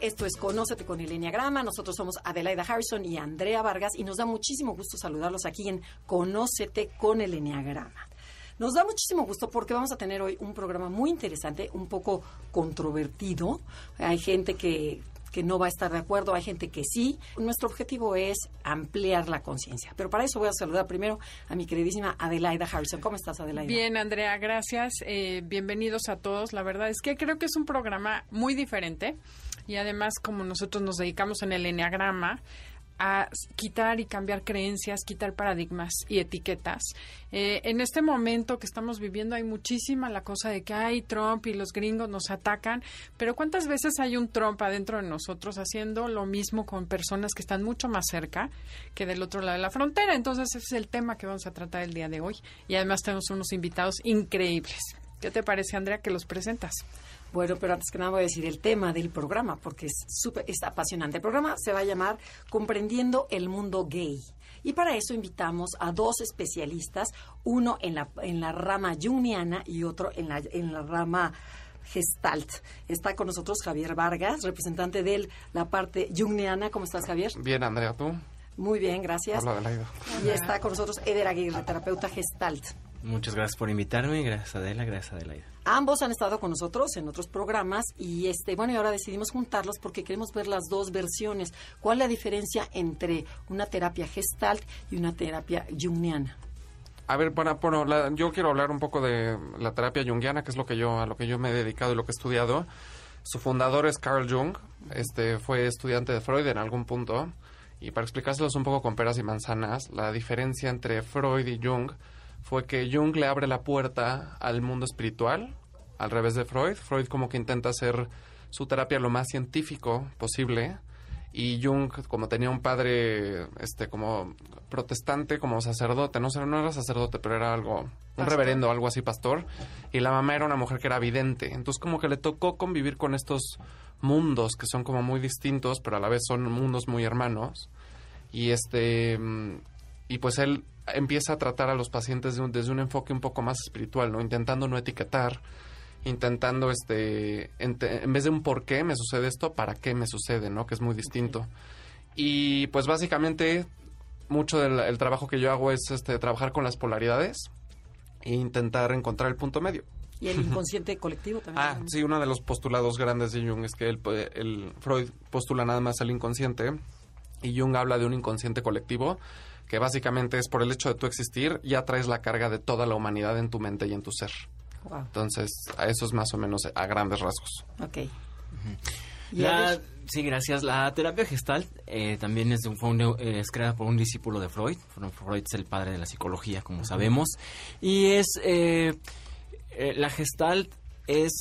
Esto es Conócete con el Enneagrama. Nosotros somos Adelaida Harrison y Andrea Vargas y nos da muchísimo gusto saludarlos aquí en Conócete con el Enneagrama. Nos da muchísimo gusto porque vamos a tener hoy un programa muy interesante, un poco controvertido. Hay gente que que no va a estar de acuerdo, hay gente que sí. Nuestro objetivo es ampliar la conciencia. Pero para eso voy a saludar primero a mi queridísima Adelaida Harrison. ¿Cómo estás, Adelaida? Bien, Andrea, gracias. Eh, bienvenidos a todos. La verdad es que creo que es un programa muy diferente y además como nosotros nos dedicamos en el enneagrama, a quitar y cambiar creencias, quitar paradigmas y etiquetas. Eh, en este momento que estamos viviendo hay muchísima la cosa de que hay Trump y los gringos nos atacan, pero ¿cuántas veces hay un Trump adentro de nosotros haciendo lo mismo con personas que están mucho más cerca que del otro lado de la frontera? Entonces ese es el tema que vamos a tratar el día de hoy y además tenemos unos invitados increíbles. ¿Qué te parece, Andrea, que los presentas? Bueno, pero antes que nada voy a decir el tema del programa, porque es, súper es apasionante. El programa se va a llamar Comprendiendo el Mundo Gay. Y para eso invitamos a dos especialistas, uno en la, en la rama jungiana y otro en la, en la rama Gestalt. Está con nosotros Javier Vargas, representante de la parte jungiana. ¿Cómo estás, Javier? Bien, Andrea, ¿tú? Muy bien, gracias. Habla de la Y está con nosotros Eder Aguirre, terapeuta Gestalt. Muchas gracias por invitarme, gracias Adela, gracias Adelaida. Ambos han estado con nosotros en otros programas y este bueno y ahora decidimos juntarlos porque queremos ver las dos versiones. ¿Cuál es la diferencia entre una terapia gestalt y una terapia jungiana? A ver, bueno, bueno yo quiero hablar un poco de la terapia jungiana, que es lo que yo a lo que yo me he dedicado y lo que he estudiado. Su fundador es Carl Jung, este fue estudiante de Freud en algún punto y para explicárselos un poco con peras y manzanas, la diferencia entre Freud y Jung fue que Jung le abre la puerta al mundo espiritual, al revés de Freud. Freud como que intenta hacer su terapia lo más científico posible y Jung como tenía un padre este como protestante como sacerdote no no era sacerdote pero era algo un reverendo algo así pastor y la mamá era una mujer que era vidente. Entonces como que le tocó convivir con estos mundos que son como muy distintos pero a la vez son mundos muy hermanos. Y este y pues él empieza a tratar a los pacientes desde un enfoque un poco más espiritual, ¿no? Intentando no etiquetar, intentando, este, en, vez de un por qué me sucede esto, para qué me sucede, ¿no? Que es muy distinto. Y pues básicamente mucho del trabajo que yo hago es este, trabajar con las polaridades e intentar encontrar el punto medio. Y el inconsciente colectivo también. Ah, sí, uno de los postulados grandes de Jung es que el, el Freud postula nada más el inconsciente y Jung habla de un inconsciente colectivo que básicamente es por el hecho de tu existir, ya traes la carga de toda la humanidad en tu mente y en tu ser. Entonces, a eso es más o menos a grandes rasgos. Ok. sí, gracias. La terapia gestal eh, también es, de un, eh, es creada por un discípulo de Freud. Freud es el padre de la psicología, como sabemos. Y es... Eh, la gestalt es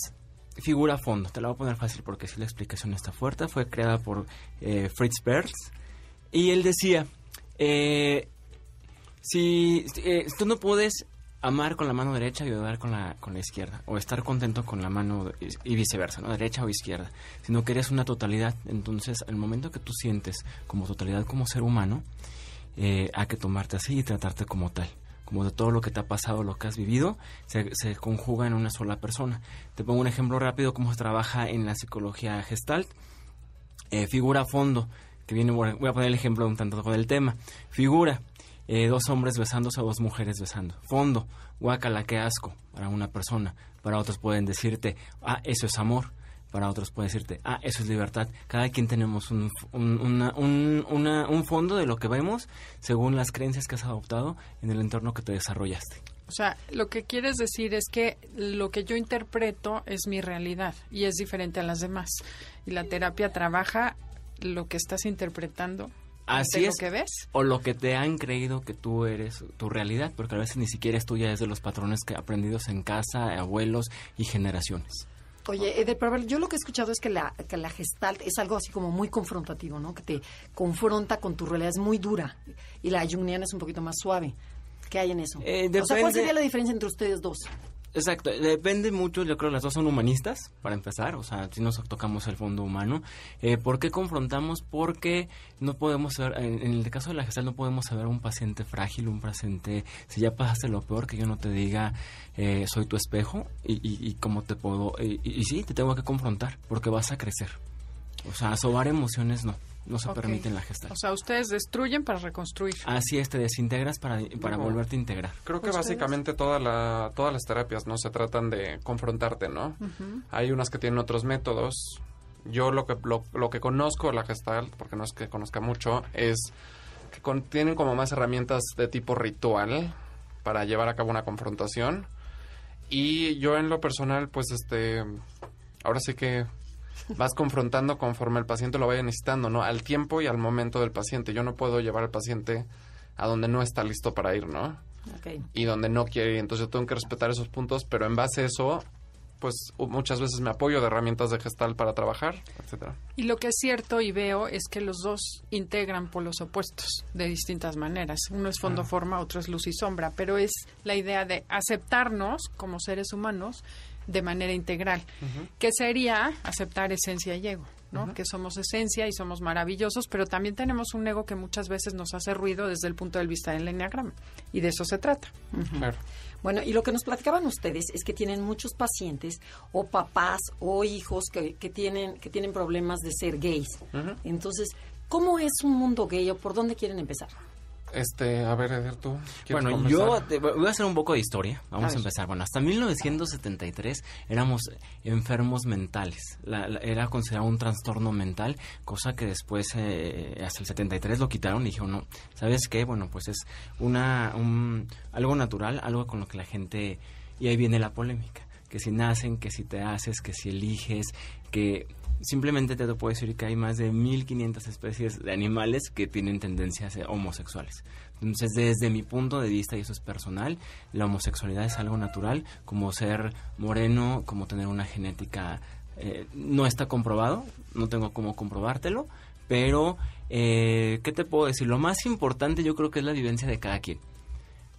figura a fondo. Te la voy a poner fácil porque si la explicación está fuerte. Fue creada por Fritz Perls. Y él decía eh, si eh, tú no puedes amar con la mano derecha y odiar con la, con la izquierda, o estar contento con la mano y viceversa, ¿no? Derecha o izquierda, sino que eres una totalidad. Entonces, al momento que tú sientes como totalidad como ser humano, eh, hay que tomarte así y tratarte como tal. Como de todo lo que te ha pasado, lo que has vivido, se, se conjuga en una sola persona. Te pongo un ejemplo rápido cómo se trabaja en la psicología gestalt. Eh, figura a fondo viene, voy a poner el ejemplo un tanto del tema. Figura, eh, dos hombres besándose o dos mujeres besando. Fondo, guacala, qué asco para una persona. Para otros pueden decirte, ah, eso es amor. Para otros pueden decirte, ah, eso es libertad. Cada quien tenemos un, un fondo de lo que vemos según las creencias que has adoptado en el entorno que te desarrollaste. O sea, lo que quieres decir es que lo que yo interpreto es mi realidad y es diferente a las demás. Y la terapia trabaja lo que estás interpretando. Así es. Lo que ves. O lo que te han creído que tú eres tu realidad, porque a veces ni siquiera es tuya, es de los patrones que aprendidos en casa, abuelos y generaciones. Oye, Eder, pero a ver, yo lo que he escuchado es que la, que la gestalt es algo así como muy confrontativo, ¿no? Que te confronta con tu realidad, es muy dura. Y la junguiana es un poquito más suave. ¿Qué hay en eso? Eh, O sea, ¿cuál sería la diferencia entre ustedes dos? Exacto, depende mucho, yo creo que las dos son humanistas, para empezar, o sea, si nos tocamos el fondo humano. Eh, ¿Por qué confrontamos? Porque no podemos ver, en, el caso de la gestal no podemos saber un paciente frágil, un paciente, si ya pasaste lo peor, que yo no te diga, eh, soy tu espejo y, y, y cómo te puedo, y- y sí, te tengo que confrontar, porque vas a crecer. O sea, sobar emociones no, no se Ok. permite en la gestal. O sea, ustedes destruyen para reconstruir. Así es, te desintegras para, para No. volverte a integrar. Creo que ¿Ustedes? básicamente toda la, todas las terapias no se tratan de confrontarte, ¿no? Hay unas que tienen otros métodos. Yo lo que lo, lo que conozco de la Gestalt, porque no es que conozca mucho, es que con- tienen como más herramientas de tipo ritual para llevar a cabo una confrontación. Y yo en lo personal, pues este, ahora sí que vas confrontando conforme el paciente lo vaya necesitando, ¿no? Al tiempo y al momento del paciente. Yo no puedo llevar al paciente a donde no está listo para ir, ¿no? Y donde no quiere ir. Entonces yo tengo que respetar esos puntos, pero en base a eso, pues muchas veces me apoyo de herramientas de gestal para trabajar, etcétera. Y lo que es cierto y veo es que los dos integran polos opuestos de distintas maneras. Uno es fondo forma, otro es luz y sombra, pero es la idea de aceptarnos como seres humanos de manera integral, que sería aceptar esencia y ego, ¿no? Que somos esencia y somos maravillosos, pero también tenemos un ego que muchas veces nos hace ruido desde el punto de vista del enneagrama y de eso se trata. Claro. Bueno, y lo que nos platicaban ustedes es que tienen muchos pacientes o papás o hijos que, que tienen que tienen problemas de ser gays. Entonces, ¿cómo es un mundo gay o por dónde quieren empezar? Este, a ver, Eder, tú. ¿quieres Bueno, comenzar? yo te- voy a hacer un poco de historia. Vamos A a, empezar. Bueno, hasta 1973 éramos enfermos mentales. La- la- era considerado un trastorno mental, cosa que después, eh, hasta el 73 lo quitaron y dijeron, no, ¿sabes qué? Bueno, pues es una, un- algo natural, algo con lo que la gente... Y ahí viene la polémica. Que si nacen, que si te haces, que si eliges, que simplemente te puedo decir que hay más de 1500 especies de animales que tienen tendencias homosexuales. Entonces, desde mi punto de vista, y eso es personal, la homosexualidad es algo natural, como ser moreno, como tener una genética, eh, no está comprobado, no tengo cómo comprobártelo, pero, eh, ¿qué te puedo decir? Lo más importante yo creo que es la vivencia de cada quien.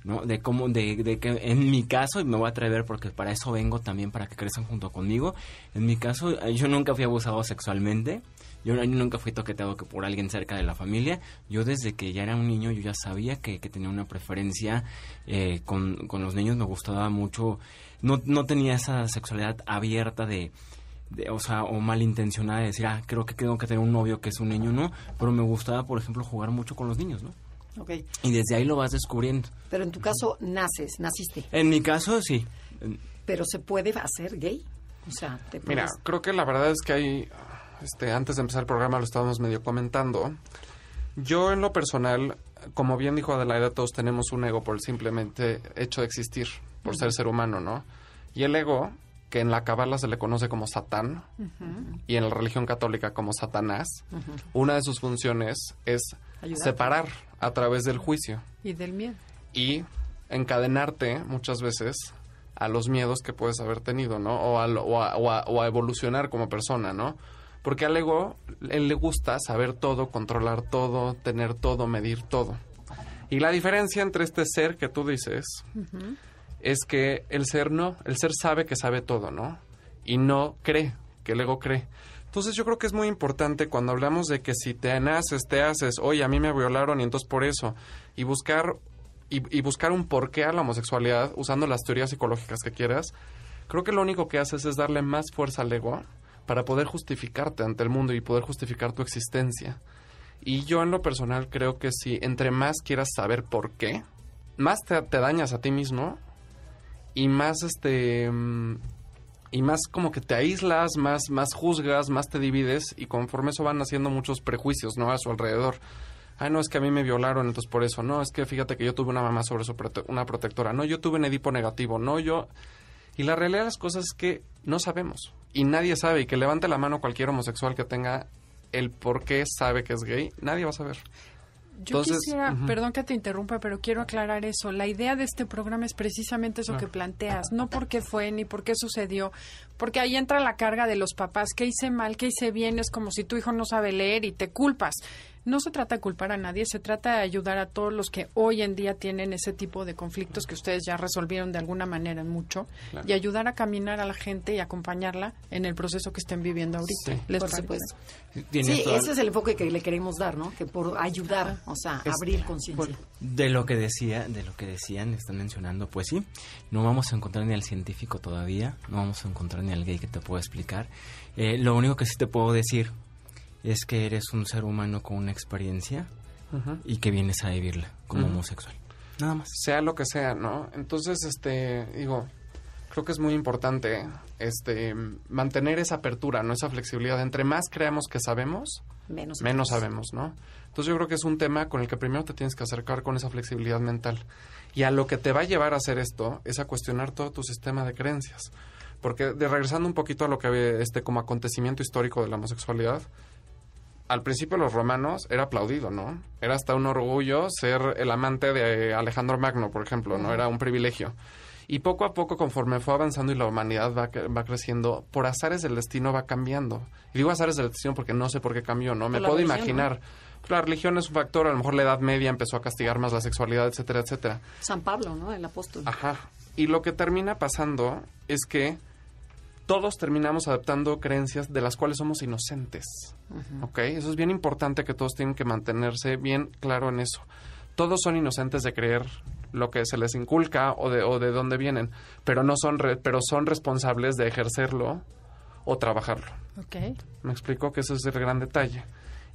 ¿No? De cómo, de, de que en mi caso, y me voy a atrever porque para eso vengo también, para que crezcan junto conmigo, en mi caso, eh, yo nunca fui abusado sexualmente, yo, nunca fui toqueteado que por alguien cerca de la familia, yo desde que ya era un niño, yo ya sabía que, que tenía una preferencia eh, con, con los niños, me gustaba mucho, no, no tenía esa sexualidad abierta de, de, o sea, o malintencionada de decir, ah, creo que tengo que tener un novio que es un niño, no, pero me gustaba, por ejemplo, jugar mucho con los niños, ¿no? Y desde ahí lo vas descubriendo. Pero en tu caso naces, naciste, En mi caso, sí. Pero se puede hacer gay. O sea, te Mira, puedes- creo que la verdad es que hay, este, antes de empezar el programa lo estábamos medio comentando. Yo en lo personal, como bien dijo Adelaida, todos tenemos un ego por el simplemente hecho de existir, por ser ser humano, ¿no? Y el ego, que en la cabala se le conoce como Satán y en la religión católica como Satanás, una de sus funciones es Ayudarte. separar a través del juicio Y del miedo. y encadenarte muchas veces a los miedos que puedes haber tenido, ¿no? O a, lo- o a- o a- o a evolucionar como persona, ¿no? Porque al ego, él le gusta saber todo, controlar todo, tener todo, medir todo. Y la diferencia entre este ser que tú dices es que el ser no, el ser sabe que sabe todo, ¿no? Y no cree, que el ego cree. Entonces yo creo que es muy importante cuando hablamos de que si te naces, te haces, oye, a mí me violaron y entonces por eso, y buscar, y, y buscar un porqué a la homosexualidad usando las teorías psicológicas que quieras, creo que lo único que haces es darle más fuerza al ego para poder justificarte ante el mundo y poder justificar tu existencia. Y yo en lo personal creo que si entre más quieras saber por qué, más te, te dañas a ti mismo y más este mm, y más como que te aíslas, más más juzgas, más te divides y conforme eso van haciendo muchos prejuicios, ¿no? a su alrededor. Ay, no, es que a mí me violaron, entonces por eso. No, es que fíjate que yo tuve una mamá sobre su prote- una protectora. No, yo tuve un Edipo negativo. No, yo... Y la realidad de las cosas es que no sabemos. Y nadie sabe. Y que levante la mano cualquier homosexual que tenga el por qué sabe que es gay, nadie va a saber. Yo Entonces, quisiera, perdón que te interrumpa, pero quiero aclarar eso. La idea de este programa es precisamente eso que planteas, no por qué fue ni por qué sucedió, porque ahí entra la carga de los papás, qué hice mal, qué hice bien, es como si tu hijo no sabe leer y te culpas. No se trata de culpar a nadie, se trata de ayudar a todos los que hoy en día tienen ese tipo de conflictos que ustedes ya resolvieron de alguna manera en mucho Claro. y ayudar a caminar a la gente y acompañarla en el proceso que estén viviendo ahorita. Sí. ¿Les Por parece? supuesto. Sí, toda- ese es el enfoque que le queremos dar, ¿no? Que por ayudar, o sea, Es- abrir conciencia. De lo que decía, de lo que decían, están mencionando, pues sí, no vamos a encontrar ni al científico todavía, no vamos a encontrar ni al gay que te pueda explicar. Eh, lo único que sí te puedo decir es que eres un ser humano con una experiencia y que vienes a vivirla como homosexual. Nada más. sea lo que sea, ¿no? Entonces, este, digo, creo que es muy importante, este, mantener esa apertura, ¿no? Esa flexibilidad. Entre más creamos que sabemos, Menos. menos sabemos, ¿no? Entonces yo creo que es un tema con el que primero te tienes que acercar con esa flexibilidad mental. Y a lo que te va a llevar a hacer esto es a cuestionar todo tu sistema de creencias. Porque de regresando un poquito a lo que había este como acontecimiento histórico de la homosexualidad, al principio los romanos era aplaudido, ¿no? Era hasta un orgullo ser el amante de Alejandro Magno, por ejemplo, ¿no? Era un privilegio. Y poco a poco, conforme fue avanzando y la humanidad va, cre- va creciendo, por azares del destino va cambiando. Y digo azares del destino porque no sé por qué cambió, ¿no? Me puedo religión, imaginar. La religión es un factor, a lo mejor la Edad Media empezó a castigar más la sexualidad, etcétera, etcétera. San Pablo, ¿no? El apóstol. Ajá. Y lo que termina pasando es que todos terminamos adaptando creencias de las cuales somos inocentes. ¿Ok? Eso es bien importante que todos tienen que mantenerse bien claro en eso. Todos son inocentes de creer lo que se les inculca o de, o de dónde vienen, pero no son re- pero son responsables de ejercerlo o trabajarlo. Ok. Me explico que ese es el gran detalle.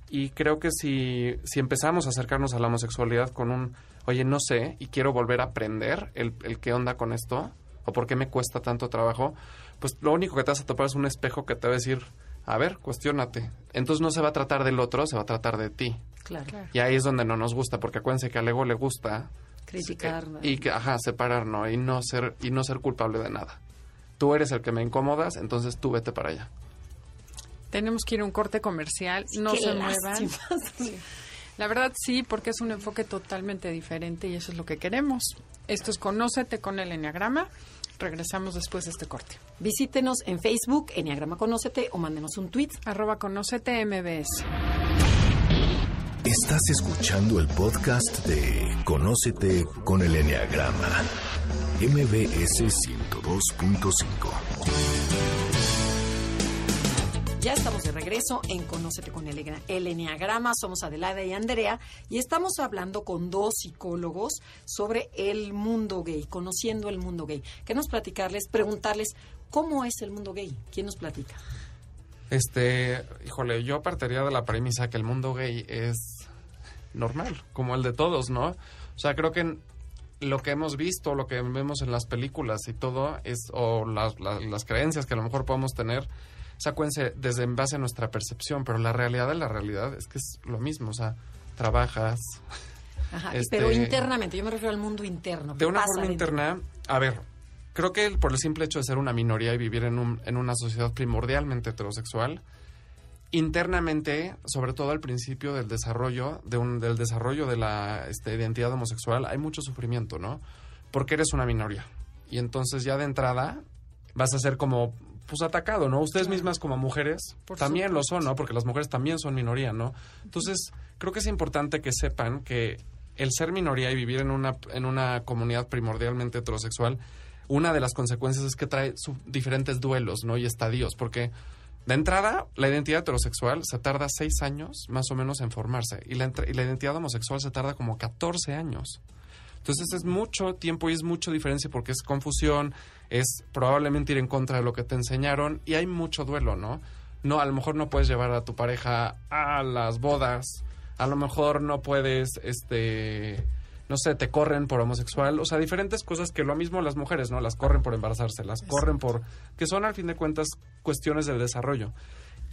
Y creo que si, si empezamos a acercarnos a la homosexualidad con un, oye, no sé, y quiero volver a aprender el, el qué onda con esto, o por qué me cuesta tanto trabajo, pues lo único que te vas a topar es un espejo que te va a decir, a ver, cuestiónate. Entonces no se va a tratar del otro, se va a tratar de ti. Claro. Claro. Y ahí es donde no nos gusta, porque acuérdense que al ego le gusta Criticar. eh, y que, ajá, separar, ¿no? Y no ser, y no ser culpable de nada. Tú eres el que me incomodas, entonces tú vete para allá. Tenemos que ir a un corte comercial, no se muevan. La verdad sí, porque es un enfoque totalmente diferente y eso es lo que queremos. Esto es Conócete con el Enneagrama. Regresamos después de este corte. Visítenos en Facebook, Enneagrama Conócete, o mándenos un tweet. Arroba Conócete MBS. Estás escuchando el podcast de Conócete con el Enneagrama. MBS 102.5. Ya estamos de regreso en Conócete con el, Enneagrama. Somos Adelaida y Andrea y estamos hablando con dos psicólogos sobre el mundo gay, conociendo el mundo gay. Queremos platicarles, preguntarles cómo es el mundo gay. ¿Quién nos platica? Este, híjole, yo partiría de la premisa que el mundo gay es normal, como el de todos, ¿no? O sea, creo que lo que hemos visto, lo que vemos en las películas y todo, es, o las creencias que a lo mejor podemos tener, sácuense desde en base a nuestra percepción, pero la realidad de la realidad es que es lo mismo, o sea, trabajas, Ajá, Este- Pero internamente, yo me refiero al mundo interno. de ¿qué una forma interna, a ver, creo que por el simple hecho de ser una minoría y vivir en, un, en una sociedad primordialmente heterosexual, internamente, sobre todo al principio del desarrollo, de un, del desarrollo de la este, identidad homosexual, hay mucho sufrimiento, ¿no? Porque eres una minoría. Y entonces ya de entrada vas a ser como pues atacado, ¿no? Ustedes mismas como mujeres Por también lo son, ¿no? Porque las mujeres también son minoría, ¿no? Entonces, creo que es importante que sepan que el ser minoría y vivir en una, en una comunidad primordialmente heterosexual, una de las consecuencias es que trae diferentes duelos, ¿no? Y estadios, porque de entrada, la identidad heterosexual se tarda seis años más o menos en formarse y la, entre- y la identidad homosexual se tarda como 14 años. Entonces es mucho tiempo y es mucha diferencia porque es confusión, es probablemente ir en contra de lo que te enseñaron y hay mucho duelo, ¿no? No, a lo mejor no puedes llevar a tu pareja a las bodas, a lo mejor no puedes, este, no sé, te corren por homosexual, o sea, diferentes cosas que lo mismo las mujeres, ¿no? Las corren por embarazarse, las corren por, que son al fin de cuentas cuestiones del desarrollo.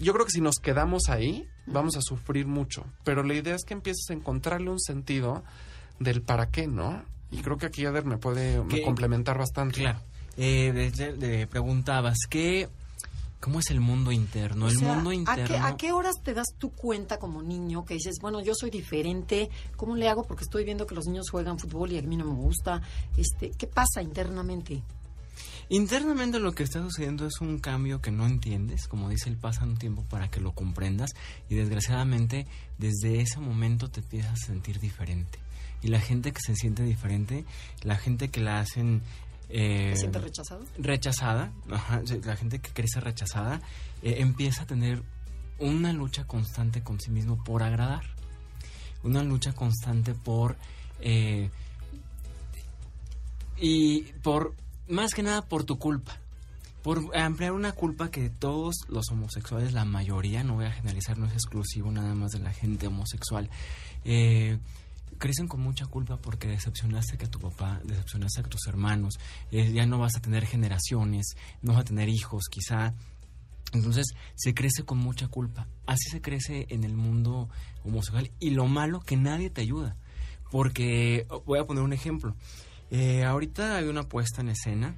Yo creo que si nos quedamos ahí, vamos a sufrir mucho, pero la idea es que empieces a encontrarle un sentido del para qué, ¿no? Y creo que aquí Eder me puede me complementar bastante. Claro. Eh, de- de- de- preguntabas, ¿qué, cómo es el mundo interno. O el sea, mundo ¿a interno. qué, ¿A qué horas te das tu cuenta como niño que dices, bueno, yo soy diferente, ¿cómo le hago? Porque estoy viendo que los niños juegan fútbol y a mí no me gusta. Este, ¿Qué pasa internamente? Internamente lo que está sucediendo es un cambio que no entiendes, como dice el pasa un tiempo para que lo comprendas y desgraciadamente desde ese momento te empiezas a sentir diferente. Y la gente que se siente diferente, la gente que la hacen... eh, ¿Te sientes rechazado? rechazada, ajá, sí, la gente que crece rechazada, eh, empieza a tener una lucha constante con sí mismo por agradar, una lucha constante por eh, y por más que nada por tu culpa, por ampliar una culpa que todos los homosexuales, la mayoría, no voy a generalizar, no es exclusivo nada más de la gente homosexual, eh, crecen con mucha culpa porque decepcionaste que a tu papá, decepcionaste a tus hermanos, eh, ya no vas a tener generaciones, no vas a tener hijos quizá. Entonces se crece con mucha culpa. Así se crece en el mundo homosexual. Y lo malo que nadie te ayuda. Porque, voy a poner un ejemplo. Eh, ahorita hay una puesta en escena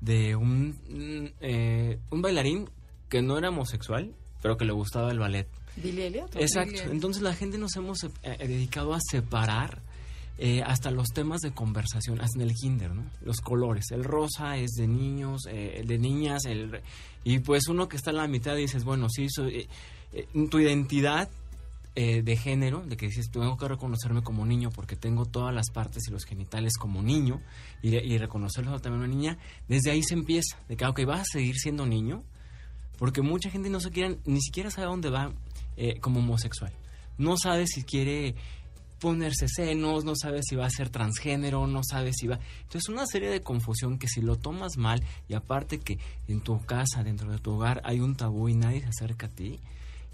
de un, mm, eh, un bailarín que no era homosexual, pero que le gustaba el ballet. Billy Elliot. ¿o? Exacto. Entonces la gente nos hemos eh, eh, dedicado a separar eh, hasta los temas de conversación, hasta en el kinder, ¿no? Los colores. El rosa es de niños, eh, el de niñas, el y pues uno que está en la mitad dices, bueno, sí, soy, eh, eh, tu identidad eh, de género, de que dices, tengo que reconocerme como niño porque tengo todas las partes y los genitales como niño y, y reconocerlo también una niña, desde ahí se empieza, de que, ok, vas a seguir siendo niño, porque mucha gente no se quiere, ni siquiera sabe dónde va eh, como homosexual. No sabe si quiere ponerse senos, no sabe si va a ser transgénero, no sabe si va... Entonces una serie de confusión que si lo tomas mal y aparte que en tu casa, dentro de tu hogar, hay un tabú y nadie se acerca a ti.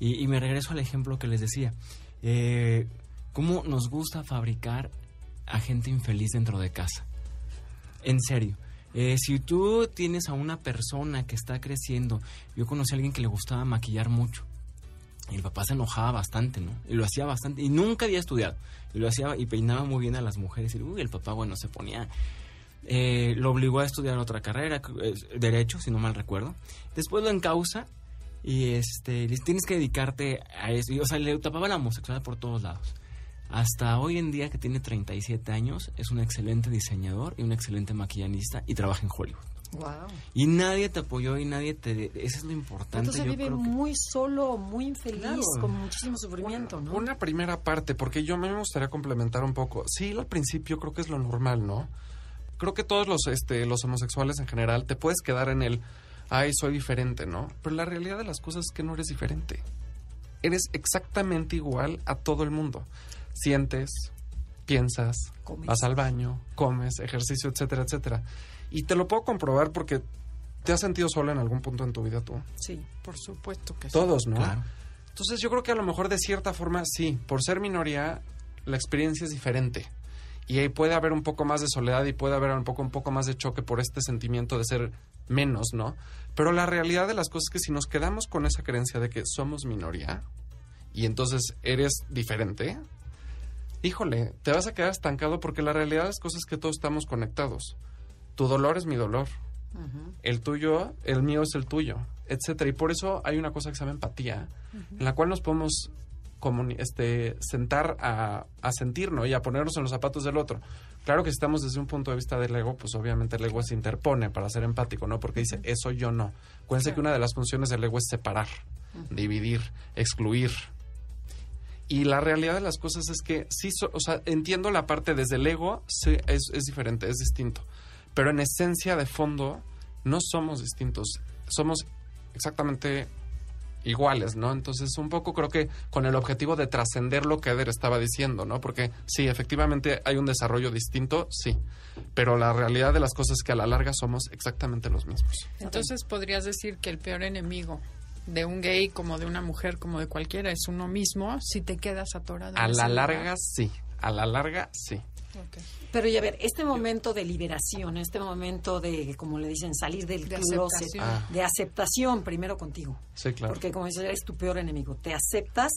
Y, me regreso al ejemplo que les decía. Eh, ¿Cómo nos gusta fabricar a gente infeliz dentro de casa? En serio. Eh, si tú tienes a una persona que está creciendo, yo conocí a alguien que le gustaba maquillar mucho. Y el papá se enojaba bastante, ¿no? Y lo hacía bastante. Y nunca había estudiado. Y lo hacía y peinaba muy bien a las mujeres. Y uy, el papá, bueno, se ponía. eh, lo obligó a estudiar otra carrera, eh, Derecho, si no mal recuerdo. Después lo encausa y este, tienes que dedicarte a eso. Y, o sea, le tapaba la homosexualidad por todos lados. Hasta hoy en día, que tiene 37 años, es un excelente diseñador y un excelente maquillanista y trabaja en Hollywood. Wow. Y nadie te apoyó y nadie te... Eso es lo importante. Entonces yo vive creo que- muy solo, muy infeliz, Claro. con muchísimo sufrimiento, ¿no? Una primera parte, porque yo me gustaría complementar un poco. Sí, al principio creo que es lo normal, ¿no? Creo que todos los, este, los homosexuales en general te puedes quedar en el, ay, soy diferente, ¿no? Pero la realidad de las cosas es que no eres diferente. Eres exactamente igual a todo el mundo. Sientes, piensas, Comes. vas al baño, comes, ejercicio, etcétera, etcétera. Y te lo puedo comprobar porque te has sentido sola en algún punto en tu vida tú. Sí. Por supuesto que sí. Todos, ¿no? Claro. Entonces yo creo que a lo mejor de cierta forma sí, por ser minoría la experiencia es diferente. Y ahí puede haber un poco más de soledad y puede haber un poco, un poco más de choque por este sentimiento de ser menos, ¿no? Pero la realidad de las cosas es que si nos quedamos con esa creencia de que somos minoría y entonces eres diferente, híjole, te vas a quedar estancado porque la realidad de las cosas es que todos estamos conectados. Tu dolor es mi dolor, el tuyo, el mío es el tuyo, etcétera. Y por eso hay una cosa que se llama empatía, en la cual nos podemos este, sentar a, a sentirnos y a ponernos en los zapatos del otro. Claro que si estamos desde un punto de vista del ego, pues obviamente el ego se interpone para ser empático, ¿no? Porque dice, eso yo no. Acuérdense que una de las funciones del ego es separar, dividir, excluir. Y la realidad de las cosas es que sí, so- o sea, entiendo la parte desde el ego, sí, es, es diferente, es distinto. Pero en esencia, de fondo, no somos distintos. Somos exactamente iguales, ¿no? Entonces, un poco creo que con el objetivo de trascender lo que Eder estaba diciendo, ¿no? Porque sí, efectivamente hay un desarrollo distinto, sí. Pero la realidad de las cosas es que a la larga somos exactamente los mismos. Entonces podrías decir que el peor enemigo de un gay como de una mujer como de cualquiera es uno mismo si te quedas atorado. A la larga, sí. A la larga, sí. Pero y a ver, este momento de liberación, este momento de, como le dicen, salir del De closet, aceptación. Ah. de aceptación primero contigo. Sí, claro. Porque como dices, eres tu peor enemigo. Te aceptas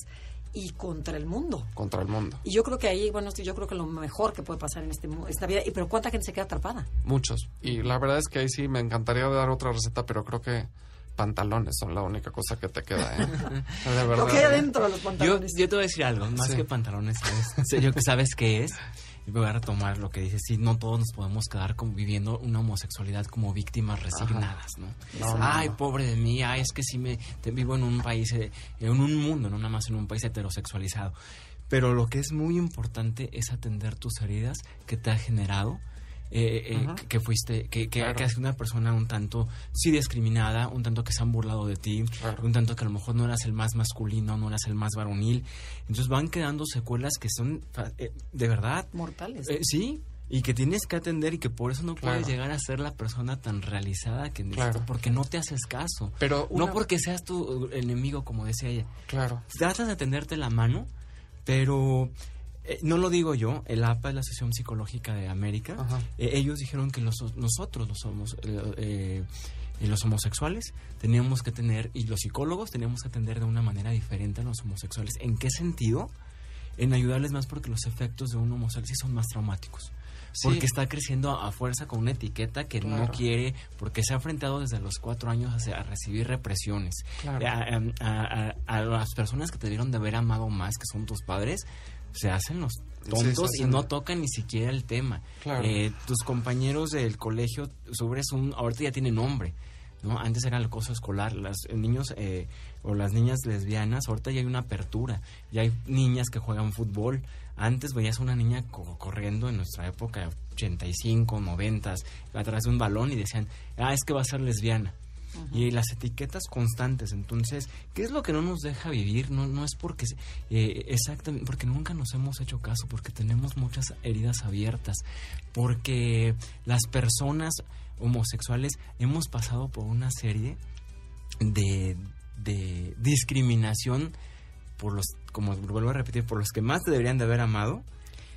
y contra el mundo. Contra el mundo. Y yo creo que ahí, bueno, yo creo que lo mejor que puede pasar en este mu- esta vida. Y pero cuánta gente se queda atrapada. Muchos. Y la verdad es que ahí sí me encantaría dar otra receta, pero creo que pantalones son la única cosa que te queda, ¿eh? De verdad. Lo que hay adentro de los Yo, pantalones. yo te voy a decir algo, más Sí. que pantalones, ¿sabes? Yo que sabes qué es. Y voy a retomar lo que dices. Sí, no todos nos podemos quedar como viviendo una homosexualidad como víctimas resignadas, ¿no? No, no, ay, no. pobre de mí, ay, es que sí me te- vivo en un país, eh, en un mundo, no nada más en un país heterosexualizado. Pero lo que es muy importante es atender tus heridas que te ha generado. Eh, eh, Ujú. que- que fuiste, que, que, Claro. que has sido una persona un tanto, sí discriminada, un tanto que se han burlado de ti, Claro. un tanto que a lo mejor no eras el más masculino, no eras el más varonil. Entonces van quedando secuelas que son eh, de verdad, Mortales. eh, sí, y que tienes que atender y que por eso no puedes Claro. llegar a ser la persona tan realizada que necesitas, Claro. porque no te haces caso. Pero No una- porque seas tu enemigo, como decía ella. Claro. Tratas de tenderte la mano, pero eh, no lo digo yo, el APA es la Asociación Psicológica de América. Eh, ellos dijeron que los- nosotros los somos eh, eh, los homosexuales teníamos que tener y los psicólogos teníamos que atender de una manera diferente a los homosexuales. ¿En qué sentido? En ayudarles más porque los efectos de un homosexual sí son más traumáticos. Sí. Porque está creciendo a fuerza con una etiqueta que no quiere, porque se ha enfrentado desde los cuatro años a, a recibir represiones. Claro. A, a- las personas que te debieron de haber amado más, que son tus padres, se hacen los tontos y no tocan ni siquiera el tema. Claro. Eh, tus compañeros del colegio, sobre un, ahorita ya tiene nombre. ¿no? Antes era el acoso escolar, los niños eh, o las niñas lesbianas, ahorita ya hay una apertura, ya hay niñas que juegan fútbol. Antes veías a una niña co- corriendo en nuestra época, 85, 90, atrás de un balón y decían, ah, es que va a ser lesbiana. Y las etiquetas constantes, entonces, ¿qué es lo que no nos deja vivir? No, no es porque, eh, exactamente, porque nunca nos hemos hecho caso, porque tenemos muchas heridas abiertas, porque las personas homosexuales hemos pasado por una serie de, de discriminación por los, como vuelvo a repetir, por los que más te deberían de haber amado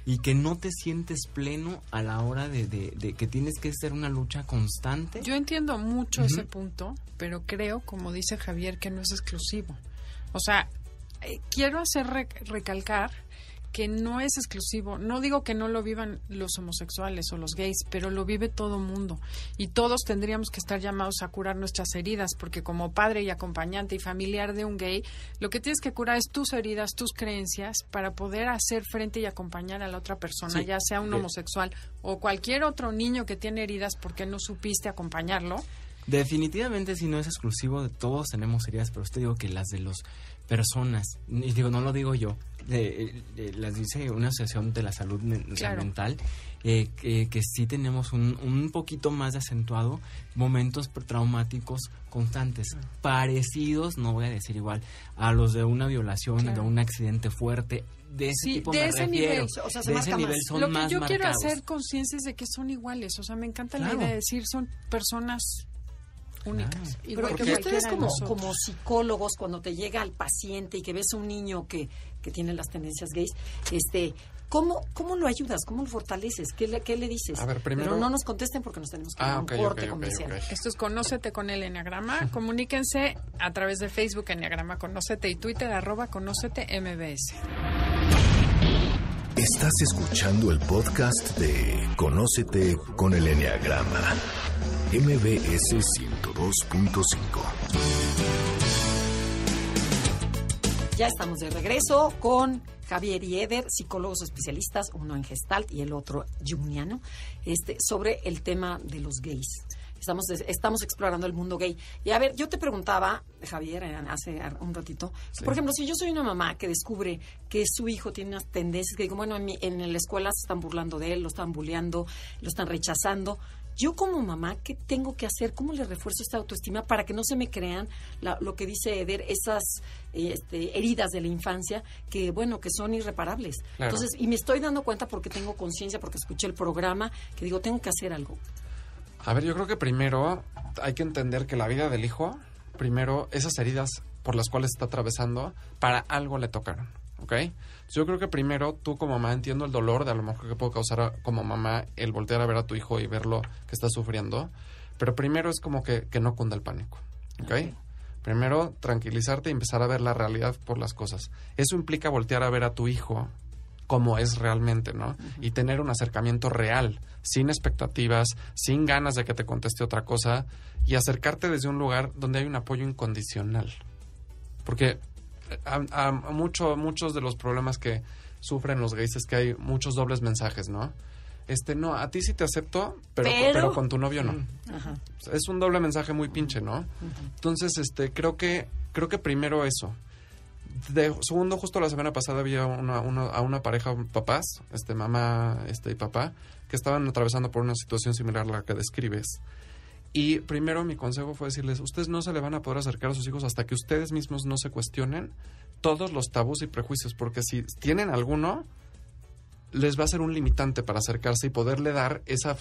y que no te sientes pleno a la hora de, de- de que tienes que hacer una lucha constante. Yo entiendo mucho ese punto, pero creo, como dice Javier, que no es exclusivo. O sea, eh, quiero hacer rec- recalcar que no es exclusivo. No digo que no lo vivan los homosexuales o los gays, pero lo vive todo mundo. Y todos tendríamos que estar llamados a curar nuestras heridas, porque como padre y acompañante y familiar de un gay, lo que tienes que curar es tus heridas, tus creencias, para poder hacer frente y acompañar a la otra persona, Sí. ya sea un homosexual o cualquier otro niño que tiene heridas porque no supiste acompañarlo. Definitivamente si no es exclusivo de todos tenemos heridas, pero usted digo que las de las personas, y digo, no lo digo yo, de- de- las dice una asociación de la salud men- o sea, Claro. mental, eh, que, que sí tenemos un, un poquito más de acentuado momentos traumáticos constantes, parecidos, no voy a decir igual, a los de una violación, Claro. de un accidente fuerte, de ese Sí, tipo de me ese refiero. nivel. O sea, se de ese nivel más. son Lo que más yo quiero marcados. hacer conciencia es de que son iguales. O sea, me encanta Claro. la idea de decir son personas únicas. Pero Igual que ustedes como, como psicólogos, cuando te llega al paciente y que ves a un niño que, que tiene las tendencias gays, este, ¿cómo, ¿cómo lo ayudas? ¿Cómo lo fortaleces? ¿Qué le, qué le dices? A ver, primero- Pero no nos contesten porque nos tenemos que ir Ah, a un corte comercial. ok. Esto es Conócete con el Enneagrama. Comuníquense a través de Facebook Enneagrama Conócete y Twitter arroba Conócete MBS. Estás escuchando el podcast de Conócete con el Enneagrama. MBS 102.5. Ya estamos de regreso con Javier y Eder, psicólogos especialistas, uno en Gestalt y el otro jungiano, este, sobre el tema de los gays. Estamos, estamos explorando el mundo gay. Y a ver, yo te preguntaba, Javier, eh, hace un ratito, por ejemplo, si yo soy una mamá que descubre que su hijo tiene unas tendencias que digo, bueno, en, mi- en la escuela se están burlando de él, lo están bulleando, lo están rechazando. Yo como mamá, ¿qué tengo que hacer? ¿Cómo le refuerzo esta autoestima para que no se me crean la- lo que dice Eder, esas eh, este, heridas de la infancia que, bueno, que son irreparables? Claro. Entonces, y me estoy dando cuenta porque tengo conciencia, porque escuché el programa, que digo, tengo que hacer algo. A ver, yo creo que primero hay que entender que la vida del hijo, primero esas heridas por las cuales está atravesando, para algo le tocaron, ¿ok? Yo creo que primero tú como mamá entiendo el dolor de a lo mejor que puede causar a- como mamá el voltear a ver a tu hijo y verlo que está sufriendo, pero primero es como que, que no cunda el pánico, ¿ok? Primero tranquilizarte y empezar a ver la realidad por las cosas. Eso implica voltear a ver a tu hijo como es realmente, ¿no? Y tener un acercamiento real, sin expectativas, sin ganas de que te conteste otra cosa y acercarte desde un lugar donde hay un apoyo incondicional. Porque a, a mucho, muchos de los problemas que sufren los gays es que hay muchos dobles mensajes, ¿no? Este, no, a ti sí te acepto, pero, Pero- pero con tu novio no. Ajá. Es un doble mensaje muy pinche, ¿no? Entonces, este, creo que, creo que primero eso. De segundo, justo la semana pasada había una, una- a una pareja, papás, este, mamá, este, y papá, que estaban atravesando por una situación similar a la que describes. Y primero mi consejo fue decirles, ustedes no se le van a poder acercar a sus hijos hasta que ustedes mismos no se cuestionen todos los tabús y prejuicios, porque si tienen alguno, les va a ser un limitante para acercarse y poderle dar esa,